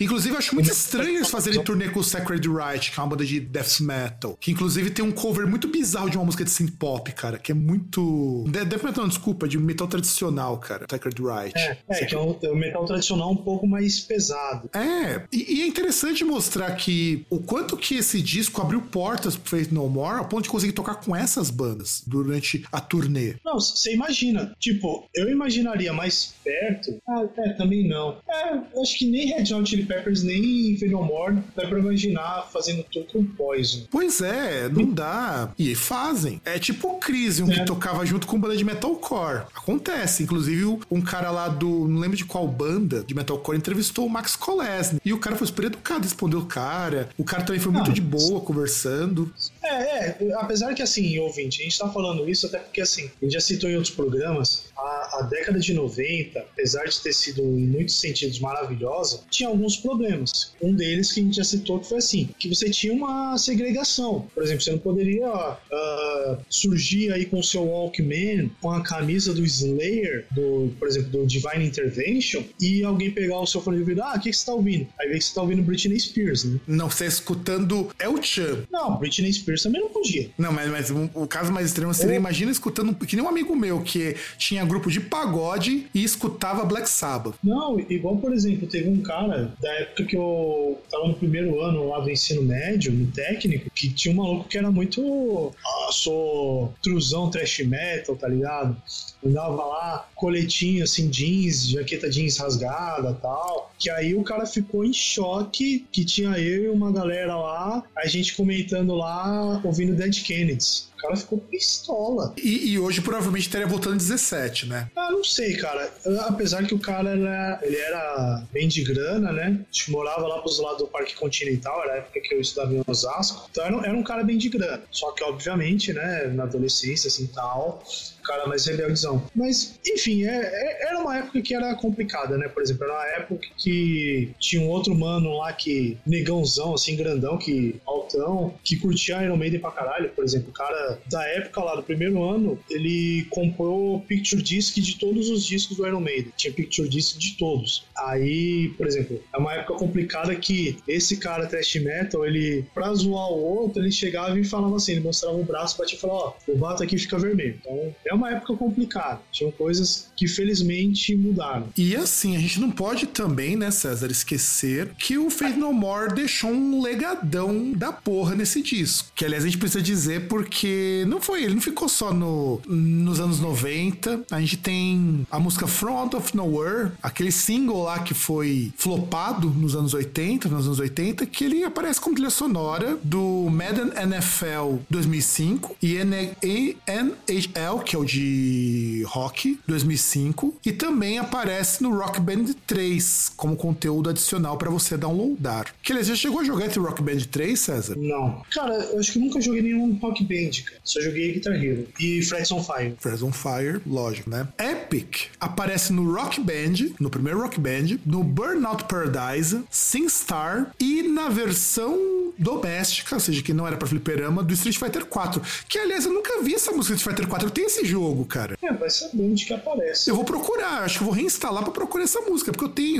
inclusive eu acho muito estranho eles fazerem turnê com o Sacred Right, que é uma banda de death metal, que inclusive tem um cover muito bizarro de uma música de synth pop, cara, que é muito... De- Death metal não, desculpa, de metal tradicional, cara, Sacred Right. É, é, que é um, é um metal tradicional um pouco mais pesado. É, e, e é interessante mostrar que o quanto que esse disco abriu portas pro Faith No More, a ponto de conseguir tocar com essas bandas durante a turnê. Não, você imagina. Tipo, eu imaginaria mais perto. Ah, é, também não. É, eu acho que nem Red Hot Chili Peppers, nem Venomore dá pra imaginar fazendo tour com Poison. Pois é, não dá. E fazem. É tipo o Crisium, que É. tocava junto com banda de metalcore. Acontece. Inclusive, um cara lá do. Não lembro de qual banda de metalcore entrevistou o Max Kolesny. E o cara foi super educado, respondeu o cara. O cara também foi muito Ah, de boa conversando. É, é, apesar que assim, ouvinte, a gente tá falando isso até porque assim, a gente já citou em outros programas, a, a, década de 90, apesar de ter sido em muitos sentidos maravilhosa, tinha alguns problemas. Um deles que a gente já citou que foi assim, que você tinha uma segregação. Por exemplo, você não poderia uh, surgir aí com o seu Walkman, com a camisa do Slayer, do, por exemplo, do Divine Intervention, e alguém pegar o seu fone de ouvido, ah, o que, que você tá ouvindo? Aí vê que você tá ouvindo Britney Spears, né? Não, você tá escutando El Chan. Não, Britney Spears também não podia. Não, mas, mas o, o caso mais extremo seria, imagina escutando, que nem um amigo meu que tinha grupo de pagode e escutava Black Sabbath. Não, igual, por exemplo, teve um cara da época que eu tava no primeiro ano lá do ensino médio, no técnico, que tinha um maluco que era muito. Ah, sou truzão trash metal, tá ligado? Andava lá, coletinho assim, jeans, jaqueta jeans rasgada tal. Que aí o cara ficou em choque que tinha eu e uma galera lá, a gente comentando lá, ouvindo Dead Kennedys. O cara ficou pistola. E, e hoje provavelmente estaria voltando 17, né? Ah, não sei, cara. Apesar que o cara era, ele era bem de grana, né? A gente morava lá pros lados do Parque Continental, era a época que eu estudava em Osasco. Então era, um- era um cara bem de grana. Só que, obviamente, né, na adolescência, assim tal, o cara mais rebeldzão. Mas, enfim, é, é- era uma época que era complicada, né? Por exemplo, era uma época que tinha um outro mano lá que, negãozão, assim, grandão, que altão, que curtia Iron Maiden pra caralho. Por exemplo, o cara da época lá, do primeiro ano, ele comprou picture disc de todos os discos do Iron Maiden. Tinha picture disc de todos. Aí, por exemplo, é uma época complicada que esse cara trash metal, ele, pra zoar o outro, ele chegava e falava assim, ele mostrava o braço, batia e falava, ó, o bato aqui fica vermelho. Então, é uma época complicada. Tinham coisas que felizmente mudaram. E assim, a gente não pode também, né, César, esquecer que o Faith No More deixou um legadão da porra nesse disco. Que aliás a gente precisa dizer porque não foi, ele não ficou só no, nos anos 90. A gente tem a música Front of Nowhere, aquele single lá que foi flopado nos anos 80, nos anos 80, que ele aparece como trilha sonora do Madden NFL 2005 e NHL, que é o de rock 2005, e também aparece no Rock Band 3 como conteúdo adicional pra você downloadar. Que aliás, já chegou a jogar esse Rock Band 3, César? Não. Cara, eu acho que nunca joguei nenhum Rock Band, cara. Só joguei Guitar Hero. E Frets on Fire. Fires on Fire, lógico, né? Epic aparece no Rock Band, no primeiro Rock Band, no Burnout Paradise, SingStar e na versão doméstica, ou seja, que não era pra fliperama, do Street Fighter 4. Que, aliás, eu nunca vi essa música do Street Fighter 4. Eu tenho esse jogo, cara. É, vai saber onde que aparece. Eu vou procurar, acho que eu vou reinstalar pra procurar essa música, porque eu tenho.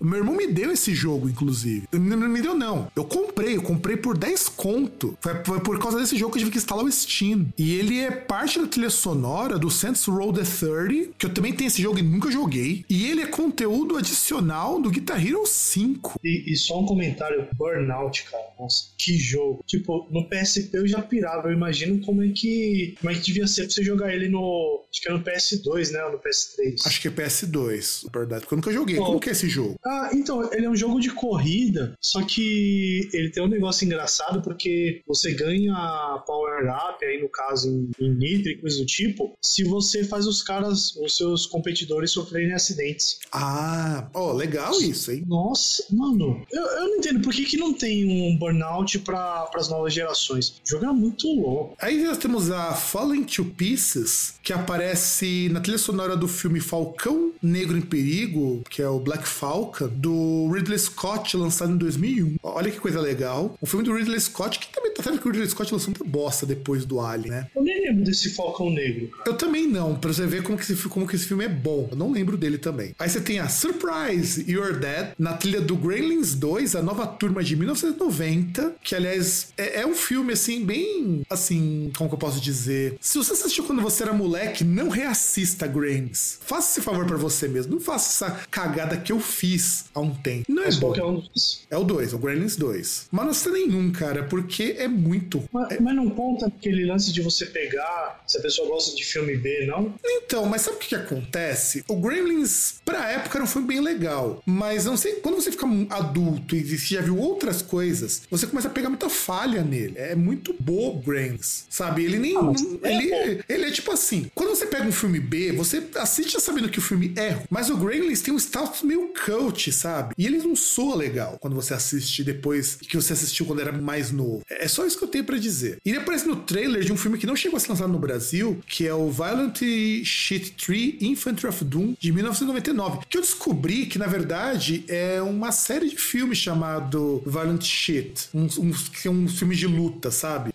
eu- meu irmão me deu esse jogo, inclusive. Não, não me deu, não. Eu comprei, eu comprei por 10 conto. Foi, foi por causa desse jogo que eu tive que instalar o Steam. E ele é parte da trilha sonora do Saints Row the 30, que eu também tenho esse jogo e nunca joguei. E ele é conteúdo adicional do Guitar Hero 5. E, e só um comentário, Burnout, cara. Nossa, que jogo. Tipo, no PSP eu já pirava. Eu imagino como é que. Como é que devia ser pra você jogar ele no. Acho que era no PS2, né? Ou no PS3. Acho que é PS2, na verdade, porque eu nunca joguei. Bom. Como que é esse jogo? Ah, então, ele é um jogo de corrida, só que ele tem um negócio engraçado porque você ganha power-up, aí no caso em, em Nitro e coisa do tipo, se você faz os caras, os seus competidores sofrerem acidentes. Ah, ó, legal isso, hein? Nossa, mano, eu, eu não entendo por que, que não tem um Burnout para as novas gerações. O jogo é muito louco. Aí nós temos a Fallen to Pieces, que aparece na trilha sonora do filme Falcão Negro em Perigo, que é o Black Falcon, do Ridley Scott, lançado em 2001. Olha que coisa legal. Um filme do Ridley Scott, que também tá certo que o Ridley Scott lançou muita bosta depois do Alien, né? Eu nem lembro desse Falcão Negro. Eu também não, pra você ver como que, esse, como que esse filme é bom. Eu não lembro dele também. Aí você tem a Surprise, You're Dead, na trilha do Gremlins 2, a nova turma de 1990, que aliás é, é um filme assim, bem assim, como que eu posso dizer? Se você assistiu quando você era moleque, não reassista Gremlins. Faça esse favor pra você mesmo. Não faça essa cagada que eu fiz há um tempo. Não é Mas bom. qualquer um. É o 2, é o Gremlins 2. Mas não assista nenhum, cara, porque é muito Mas, mas não conta aquele lance de você pegar, se a pessoa gosta de filme B, não? Então, mas sabe o que, que acontece? O Gremlins, pra época, era um filme bem legal. Mas não sei, quando você fica adulto e você já viu outras coisas, você começa a pegar muita falha nele. É muito bobo, Gremlins. Sabe? Ele nem. Ah, mas não- é ele, ele é tipo assim: quando você pega um filme B, você assiste já sabendo que o filme é. Mas o Gremlins tem um status meio cult, sabe? E ele não soa legal quando você assiste depois que você assistiu quando era mais novo. É só só isso que eu tenho pra dizer. E ele aparece no trailer de um filme que não chegou a ser lançado no Brasil, que é o Violent Shit 3 Infantry of Doom, de 1999. Que eu descobri que, na verdade, é uma série de filmes chamado Violent Shit. Um, um, é um filme de luta, sabe?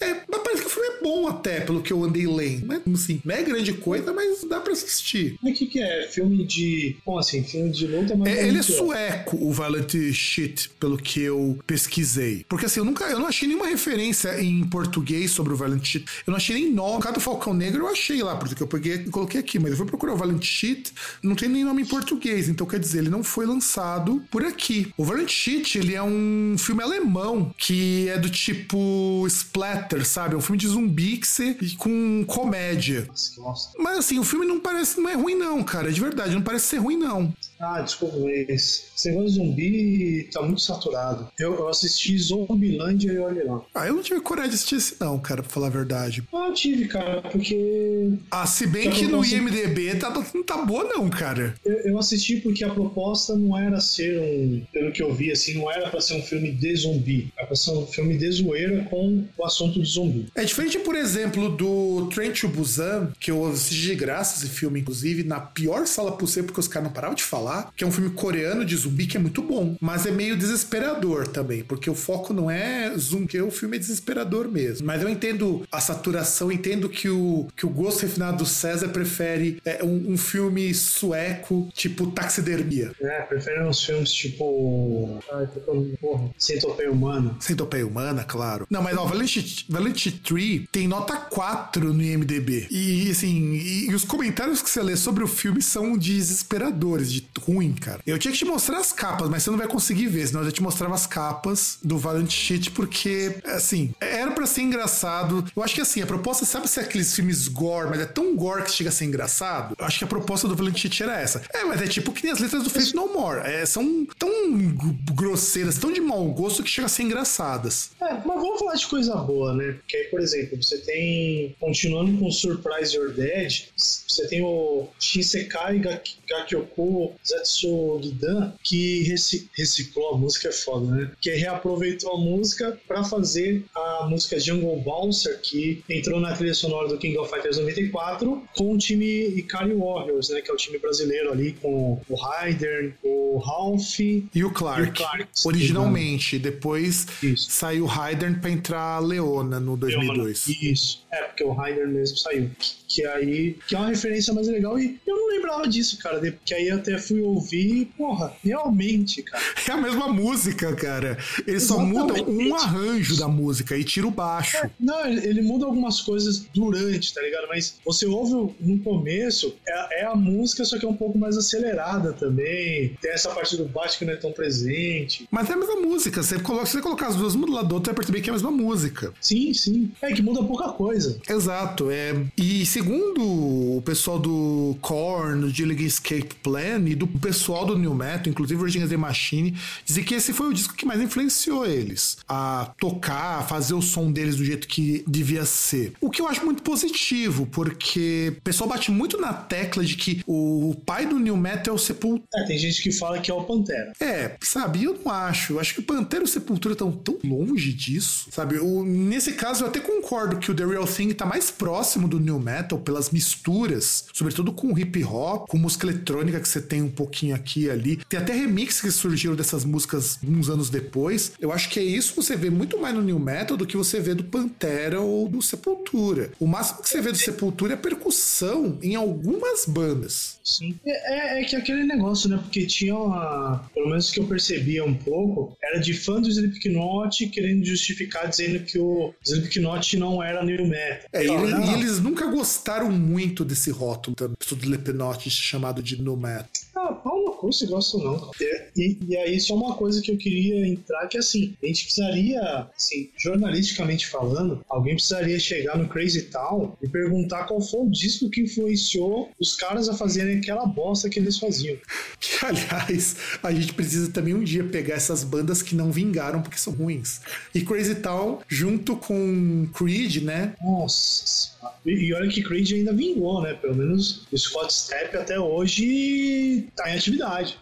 É, mas parece que o filme é bom até, pelo que eu andei lendo. Mas, assim, não é grande coisa, mas dá pra assistir. Mas o que, que é? Filme de. Como assim? Filme de luta, mas. É, ele é sueco, o Violent Shit, pelo que eu pesquisei. Porque assim, eu nunca eu não achei nenhuma referência em português sobre o Violent Shit. Eu não achei nem nome. Do Falcão Negro eu achei lá, porque eu peguei e coloquei aqui. Mas eu fui procurar o Violent Shit, não tem nem nome em português. Então quer dizer, ele não foi lançado por aqui. O Violent Shit, ele é um filme alemão que é do tipo splatter, sabe? É um filme de zumbi que você, com comédia. Nossa. Mas assim, o filme não parece, não é ruim não, cara. De verdade, não parece ser ruim não. Ah, desculpa, mas de zumbi tá muito saturado. Eu, eu assisti Zombilândia e olha lá. Ah, eu não tive coragem de assistir esse não, cara, pra falar a verdade. Ah, tive, cara, porque Ah, se bem que no. IMDB tá, não tá boa não, cara. eu, eu assisti porque a proposta não era ser um, pelo que eu vi, assim, não era pra ser um filme de zumbi. Era pra ser um filme de zoeira com o assunto de zumbi. É diferente, por exemplo, do Train to Busan, que eu assisti de graça esse filme, inclusive, na pior sala possível, porque os caras não paravam de falar, que é um filme coreano de zumbi que é muito bom, mas é meio desesperador também, porque o foco não é zumbi, o filme é desesperador mesmo. Mas eu entendo a saturação, entendo que o, que o gosto refinado do César prefere é, um, um filme sueco, tipo Taxidermia. É, preferem uns filmes tipo. Ai, tô falando, porra, Centopeia Humana. Centopeia humana, claro. Não, mas ó, Valent Tree tem nota 4 no IMDB. E assim, e, e os comentários que você lê sobre o filme são desesperadores, de ruim, cara. Eu tinha que te mostrar as capas, mas você não vai conseguir ver, senão eu já te mostrava as capas do Valent Shit, porque, assim, era pra ser engraçado. Eu acho que assim, a proposta, sabe se é aqueles filmes gore, mas é tão gore que chega a ser engraçado? Eu acho que a proposta do Valent Shit era essa. É, mas é tipo que nem as letras do Faith No More. É, são tão grosseiras, tão de mau gosto que chega a ser engraçadas. É, mas vamos falar de coisa boa, né? Porque aí, por exemplo, você tem. Continuando com Surprise Your Dead, você tem o Shinsekai Gak- Gakyoku Zetsu Gidan, que reci- reciclou a música, é foda, né? Que reaproveitou a música pra fazer a música Jungle Bouncer, que entrou na trilha sonora do King of Fighters 94, com o time Ikari Warriors, né? Que é o time brasileiro ali, com o Raiden, o Ralph. E o Clark. E o Clark. Originalmente. Depois Isso. saiu o Raiden pra entrar a Leona no 2002. Isso. É, porque o Rainer mesmo saiu. Que aí. Que é uma referência mais legal. E eu não lembrava disso, cara. de- Que aí até fui ouvir e, porra, realmente, cara. É a mesma música, cara. Eles só mudam Exatamente. um arranjo da música e tira o baixo. Não, ele, ele muda algumas coisas durante, tá ligado? Mas você ouve no começo, é, é a música, só que é um pouco mais acelerada também. Tem essa parte do baixo que não é tão presente. Mas é a mesma música. Você coloca, se você colocar as duas uma do lado do outro, você vai perceber que é a mesma música. Sim, sim. É que muda pouca coisa. Exato. É... E segundo o pessoal do Korn, do Gilligan Escape Plan e do pessoal do New Metal, inclusive Virgin The Machine, dizem que esse foi o disco que mais influenciou eles a tocar, a fazer o som deles do jeito que devia ser. O que eu acho muito positivo, porque o pessoal bate muito na tecla de que o pai do New Metal é o Sepultura. É, tem gente que fala que é o Pantera. É, sabe, eu não acho. Eu acho que o Pantera e o Sepultura estão tão longe disso, sabe? O, nesse caso, eu até concordo que o The Real Thing tá mais próximo do New Metal pelas misturas, sobretudo com hip hop, com música eletrônica que você tem um pouquinho aqui e ali. Tem até remix que surgiram dessas músicas uns anos depois. Eu acho que é isso que você vê muito mais no New Metal do que você vê do Pantera ou do Sepultura. O máximo que você vê do Sepultura é percussão em algumas bandas. Sim. É, é- é que aquele negócio, né? Porque tinha uma. Pelo menos que eu percebia um pouco, era de fã do Slipknot querendo justificar dizendo que o Slipknot não era new metal. É, e, não, e eles nunca gostaram muito desse rótulo do Slipknot chamado de no metal. Se gosta ou não. É, E, e aí, só uma coisa que eu queria entrar, que assim, a gente precisaria, assim, jornalisticamente falando, alguém precisaria chegar no Crazy Town e perguntar qual foi o disco que influenciou os caras a fazerem aquela bosta que eles faziam. [LAUGHS] Que, aliás, a gente precisa também um dia pegar essas bandas que não vingaram porque são ruins. E Crazy Town, junto com Creed, né? Nossa. E, e olha que Creed ainda vingou, né? Pelo menos o Scott Stepp até hoje tá em atividade.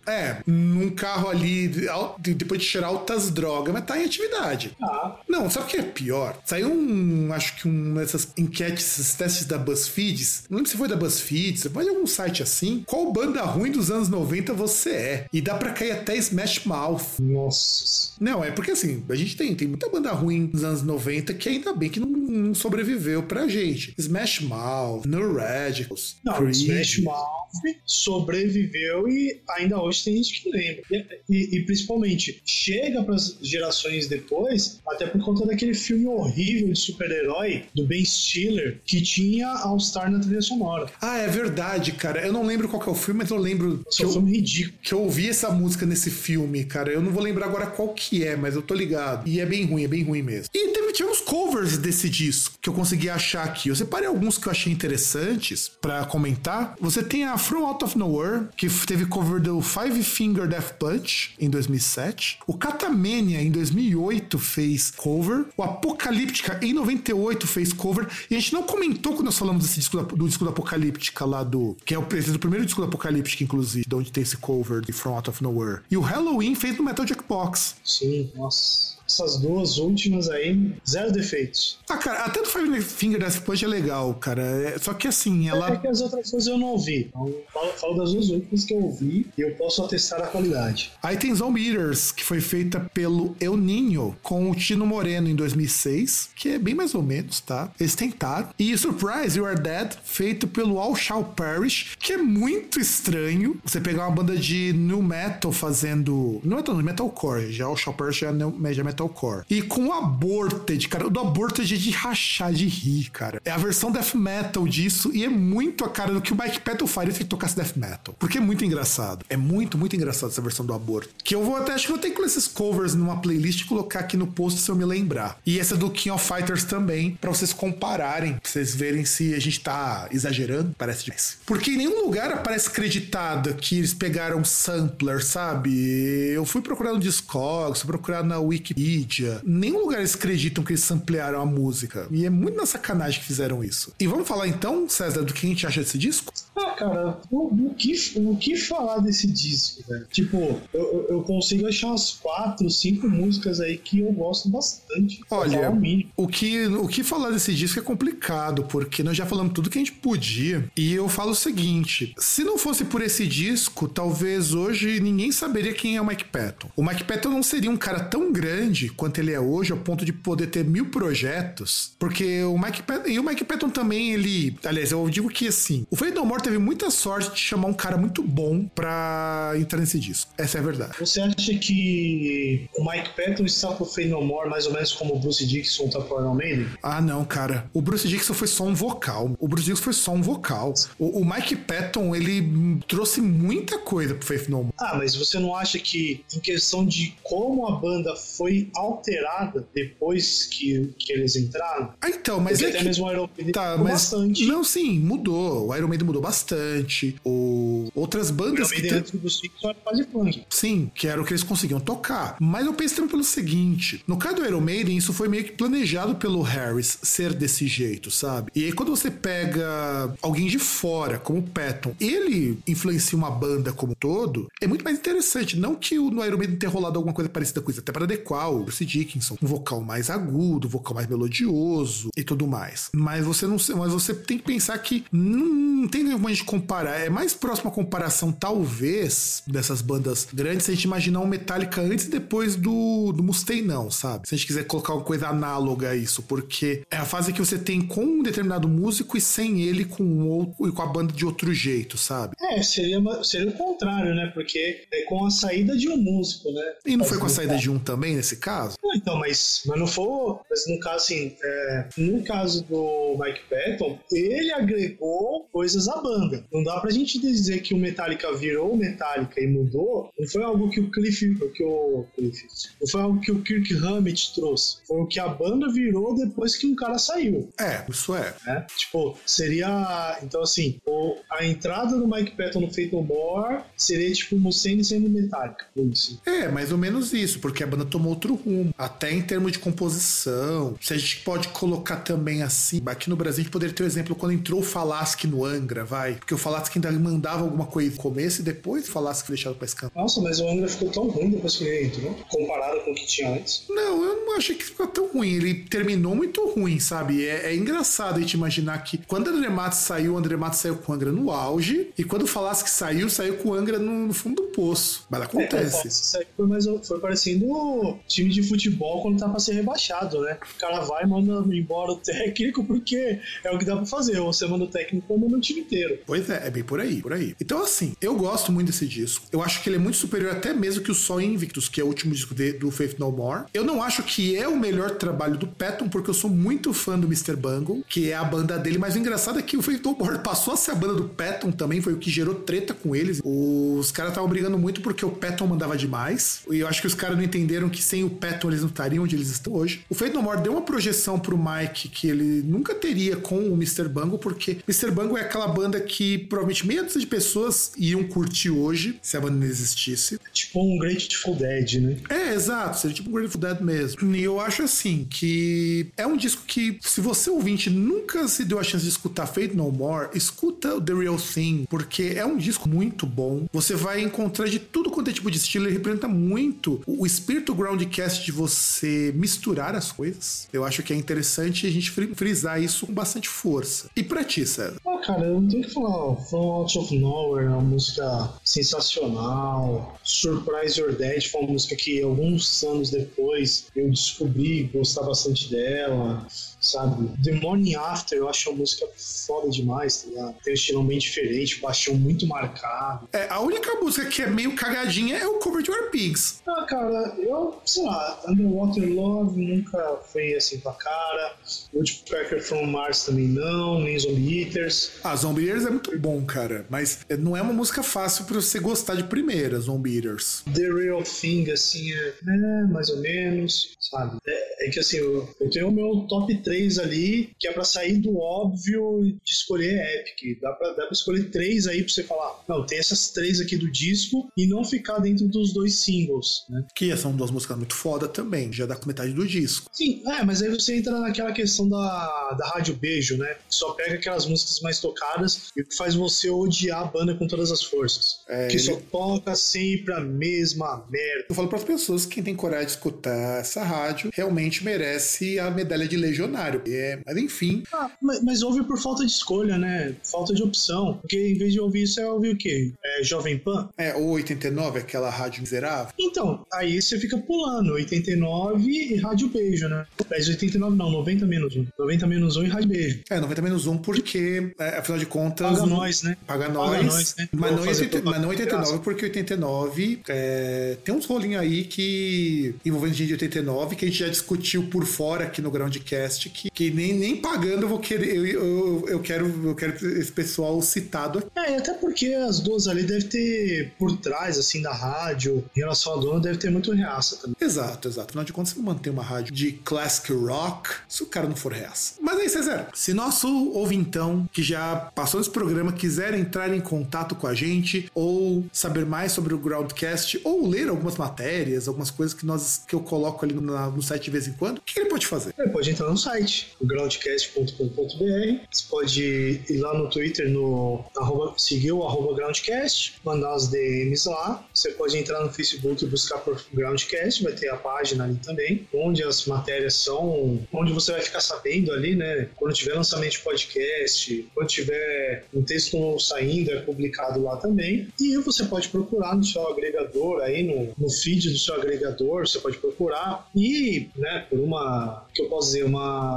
É, nunca carro ali de- al- de- depois de cheirar altas drogas, mas tá em atividade. Ah, Não, sabe o que é pior? Saiu um, acho que um dessas enquetes, esses testes da BuzzFeed. Não lembro se foi da BuzzFeed, se foi de algum site assim. Qual banda ruim dos anos 90 você é? E dá pra cair até Smash Mouth. nossa. Não, é porque assim, a gente tem, tem muita banda ruim dos anos 90 que ainda bem que não, não sobreviveu pra gente. Smash Mouth, No Radicals, Não, Creed. Smash Mouth sobreviveu e ainda hoje tem gente que lembra. E, e- e principalmente chega para as gerações depois, até por conta daquele filme horrível de super-herói do Ben Stiller que tinha All Star na trilha sonora. Ah, é verdade, cara. Eu não lembro qual que é o filme, mas eu lembro que ridículo. que eu ouvi essa música nesse filme, cara. Eu não vou lembrar agora qual que é, mas eu tô ligado. E é bem ruim, é bem ruim mesmo. E teve, tivemos covers desse disco que eu consegui achar aqui. Eu separei alguns que eu achei interessantes pra comentar. Você tem a From Out of Nowhere, que teve cover do Five Finger Death Punch em 2007. O Catamania em 2008 fez cover. O Apocalíptica em 98 fez cover. E a gente não comentou quando nós falamos desse disco do disco da Apocalíptica lá do. Que é é o primeiro disco da Apocalíptica, inclusive, de onde tem esse cover de From Out of Nowhere. E o Halloween fez no Metal Jackbox. Sim, nossa. Essas duas últimas aí, zero defeitos. Ah, cara, até do Five Finger Death Punch é legal, cara. É- só que assim, É ela. que as outras coisas eu não ouvi. Então, falo, falo das duas últimas que eu ouvi e eu posso atestar a qualidade. Aí tem Zombie Eaters, que foi feita pelo El Ninho com o Tino Moreno em 2006, que é bem mais ou menos, tá? Eles tentaram. E Surprise, You Are Dead, feito pelo All Shall Perish, que é muito estranho. Você pegar uma banda de new metal fazendo. Não é tão metalcore, já All Shall Perish já é new- já é metalcore. E com o Aborted, cara. O do Aborted é de rachar, de rir, cara. É a versão death metal disso e é muito a cara do que o Mike Patton faria se ele tocasse death metal. Porque é muito engraçado. É muito, muito engraçado essa versão do Aborto. Que eu vou até, acho que eu ter que incluir esses covers numa playlist e colocar aqui no post se eu me lembrar. E essa do King of Fighters também, pra vocês compararem, pra vocês verem se a gente tá exagerando. Parece demais. Porque em nenhum lugar aparece acreditado que eles pegaram sampler, sabe? Eu fui procurar no Discogs, procurar na Wikipedia. Nenhum lugar eles acreditam que eles samplearam a música. E é muito na sacanagem que fizeram isso. E vamos falar então, César, do que a gente acha desse disco? Ah, cara, o, o que, o que falar desse disco, velho? Tipo, eu, eu- consigo achar umas quatro, cinco músicas aí que eu gosto bastante. Olha, o o que, o que falar desse disco é complicado, porque nós já falamos tudo que a gente podia. E eu falo o seguinte: se não fosse por esse disco, talvez hoje ninguém saberia quem é o Mike Patton. O Mike Patton não seria um cara tão grande quanto ele é hoje, ao ponto de poder ter mil projetos, porque o Mike Patton. E o Mike Patton também, ele. Aliás, eu digo que assim, o Fade No More teve muita sorte de chamar um cara muito bom pra entrar nesse disco. Essa é a verdade. Você acha que o Mike Patton está pro Fade No More mais ou menos como o Bruce Dixon tá pro Iron Maiden? Ah, não, cara. O Bruce Dixon foi só um vocal. O Bruce Dixon foi só um vocal. O, o Mike Patton, ele trouxe muita coisa pro Faith No More. Ah, mas você não acha que em questão de como a banda foi alterada depois que, que eles entraram? Ah, então, mas Porque é até que... mesmo o Iron Maiden Tá, mudou mas. bastante. Não, sim, mudou. O Iron Maiden mudou bastante. O... Outras O Iron bandas que. Maiden te- antes do era quase punk. Sim, que era o que eles conseguiam tocar. Mas eu penso também pelo seguinte: no caso do Iron Maiden, isso foi meio que planejado pelo Harris ser desse jeito, sabe? E aí, quando você pega alguém de fora, como o Patton, ele influencia uma banda como um todo, é muito mais interessante. Não que o- no Iron Maiden tenha rolado alguma coisa parecida com isso, até para adequar o Bruce Dickinson, um vocal mais agudo, um vocal mais melodioso e tudo mais. Mas você não mas você tem que pensar que não tem como a gente comparar. É mais próximo a comparação, talvez, dessas bandas grandes, se a gente imaginar um Metallica antes e depois do, do Mustaine, não, sabe? Se a gente quiser colocar uma coisa análoga a isso, porque é a fase que você tem com um determinado músico e sem ele com um outro, e com a banda de outro jeito, sabe? É, seria, uma- seria o contrário, né? Porque é com a saída de um músico, né? E não foi com a Faz saída de um também, nesse caso? Então, mas, mas não foi. Mas no caso, assim, é, no caso do Mike Patton, ele agregou coisas à banda. Não dá pra gente dizer que o Metallica virou Metallica e mudou. Não foi algo que o Cliff. Que o Cliff não foi algo que o Kirk Hammett trouxe. Foi o que a banda virou depois que um cara saiu. É, isso é. né? Tipo, seria. Então, assim, o- a entrada do Mike Patton no Fate No More seria tipo o Mustaine sendo Metallica. Isso. É, mais ou menos isso, porque a banda tomou outro rumo. Até em termos de composição. Se a gente pode colocar também assim, aqui no Brasil a gente poderia ter o exemplo quando entrou o Falasque no Angra, vai. Porque o Falaschi ainda mandava alguma coisa no começo e depois o Falaschi deixava pra escantar. Nossa, mas o Angra ficou tão ruim depois que ele entrou, comparado com o que tinha antes. Não, eu não achei que ficou tão ruim. Ele terminou muito ruim, sabe? É, é engraçado a gente imaginar que quando o André Matos saiu, o André Matos saiu com o Angra no auge, e quando o Falaschi saiu, saiu com o Angra no, no fundo do poço. Mas É, acontece. isso aí foi, mais, foi parecendo time de futebol quando tá pra ser rebaixado, né? O cara vai e manda embora o técnico porque é o que dá pra fazer. Ou você manda o técnico ou manda o time inteiro. Pois é, é bem por aí, por aí. Então, assim, eu gosto muito desse disco. Eu acho que ele é muito superior até mesmo que o Sol Invictus, que é o último disco de- do Faith No More. Eu não acho que é o melhor trabalho do Patton, porque eu sou muito fã do Mr. Bungle, que é a banda dele, mas o engraçado é que o Faith No More passou a ser a banda do Patton também, foi o que gerou treta com eles. Os caras estavam brigando muito porque o Patton mandava demais. E eu acho que os caras não entenderam que sem o Patton eles não estariam onde eles estão hoje. O Faith No More deu uma projeção pro Mike que ele nunca teria com o Mr. Bungle, porque Mr. Bungle é aquela banda que provavelmente meia dúzia de pessoas iam curtir hoje, se a banda não existisse. Tipo um Grateful Dead, né? É, exato, seria tipo um Grateful Dead mesmo. E eu acho assim que é um disco que, se você ouvinte nunca se deu a chance de escutar Fate No More, escuta o The Real Thing, porque é um disco muito bom. Você vai encontrar de tudo quanto é tipo de estilo, ele representa muito o espírito groundcast de você misturar as coisas. Eu acho que é interessante a gente fri- frisar isso com bastante força. E pra ti, César? Ah, cara, eu não tenho que falar. From Out of Nowhere é uma música sensacional. Surprise Your Dead foi uma música que alguns anos depois eu descobri gostar bastante dela. Sabe? The Morning After eu acho uma música foda demais, tá ligado? Tem um estilão bem diferente, baixão muito marcado. É, a única música que é meio cagadinha é o cover de War Pigs. Ah, cara, eu, sei lá, Underwater Love nunca foi assim pra cara. Woodpecker from Mars também não, nem Zombie Eaters. Ah, Zombie Eaters é muito bom, cara. Mas não é uma música fácil pra você gostar de primeira, Zombie Eaters. The Real Thing, assim, é, é, mais ou menos, sabe? É, é que assim, eu, eu tenho o meu top 3 ali, que é pra sair do óbvio de escolher Epic. Dá pra, dá pra escolher três aí pra você falar, não, tem essas três aqui do disco e não ficar dentro dos dois singles, né? Que são duas músicas muito foda também, já dá com metade do disco. Sim, é, mas aí você entra naquela questão da, da Rádio Beijo, né? Só pega aquelas músicas mais tocadas e faz você odiar a banda com todas as forças. É, que ele- só toca sempre a mesma merda. Eu falo para as pessoas que quem tem coragem de escutar essa rádio realmente merece a medalha de legionário. É, mas enfim, Ah, mas, mas ouve por falta de escolha, né? Falta de opção. Porque em vez de ouvir isso, é ouvir o quê? É Jovem Pan? é o 89, aquela rádio miserável. Então, aí você fica pulando 89 e Rádio Beijo, né? Mas 89 não, 90 menos 1. 90 menos 1 e Rádio Beijo. É, 90 menos 1, porque, é, afinal de contas. Paga nós, né? Paga Paga nós. nós, né? Mas, não fazer 80, mas não propaganda de 89, graça. porque 89 é, tem uns rolinhos aí que. envolvendo gente de 89, que a gente já discutiu por fora aqui no Groundcast, que, que nem, nem pagando eu vou querer. Eu, eu, eu quero, eu quero esse pessoal citado aqui. É, e até porque as duas ali devem ter, por trás, assim, da rádio, em relação à dona, deve ter muito reaça também. Exato, exato. Afinal de contas, você não mantém uma rádio de classic rock se o cara não for reaça. Mas aí, César, se nosso ouvintão que já passou nesse programa quiser entrar em contato com a gente ou saber mais sobre o Groundcast ou ler algumas matérias, algumas coisas que nós que eu coloco ali no, no site de vez em quando, o que ele pode fazer? Você pode entrar no site, o groundcast.com.br. Você pode ir lá no Twitter, no arroba, seguir o arroba groundcast, mandar as DMs lá. Você pode entrar no Facebook e buscar por Groundcast, vai ter a página ali também, onde as matérias são, onde você vai ficar sabendo ali, né? Quando tiver lançamento de podcast, quando tiver um texto novo saindo, é publicado lá também. E você pode procurar no seu agregador, aí no, no feed do seu agregador, você pode procurar. E, né, por uma, que eu posso dizer, uma,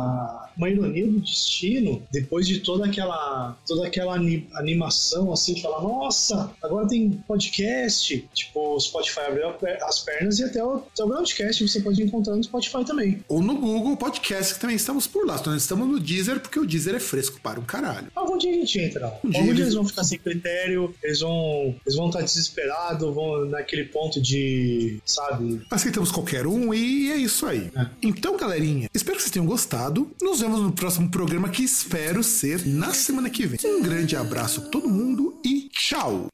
uma ironia do destino, depois de toda aquela, toda aquela ani- animação, assim, de falar, nossa, agora tem podcast, tipo, o Spotify abriu as pernas e até o, até o Groundcast você pode encontrar no Spotify também. Ou no Google Podcast, que também estamos por lá. Nós estamos no Deezer, porque o Deezer é fresco para um caralho. Algum dia a gente entra. Um dia Algum dia eles- eles vão ficar sem critério, eles vão eles vão estar desesperados, vão naquele ponto de, sabe? Aceitamos qualquer um e é isso aí. É. Então, galerinha, espero que vocês tenham gostado. Nos vemos no próximo programa que espero ser na semana que vem. Um grande abraço a todo mundo e tchau!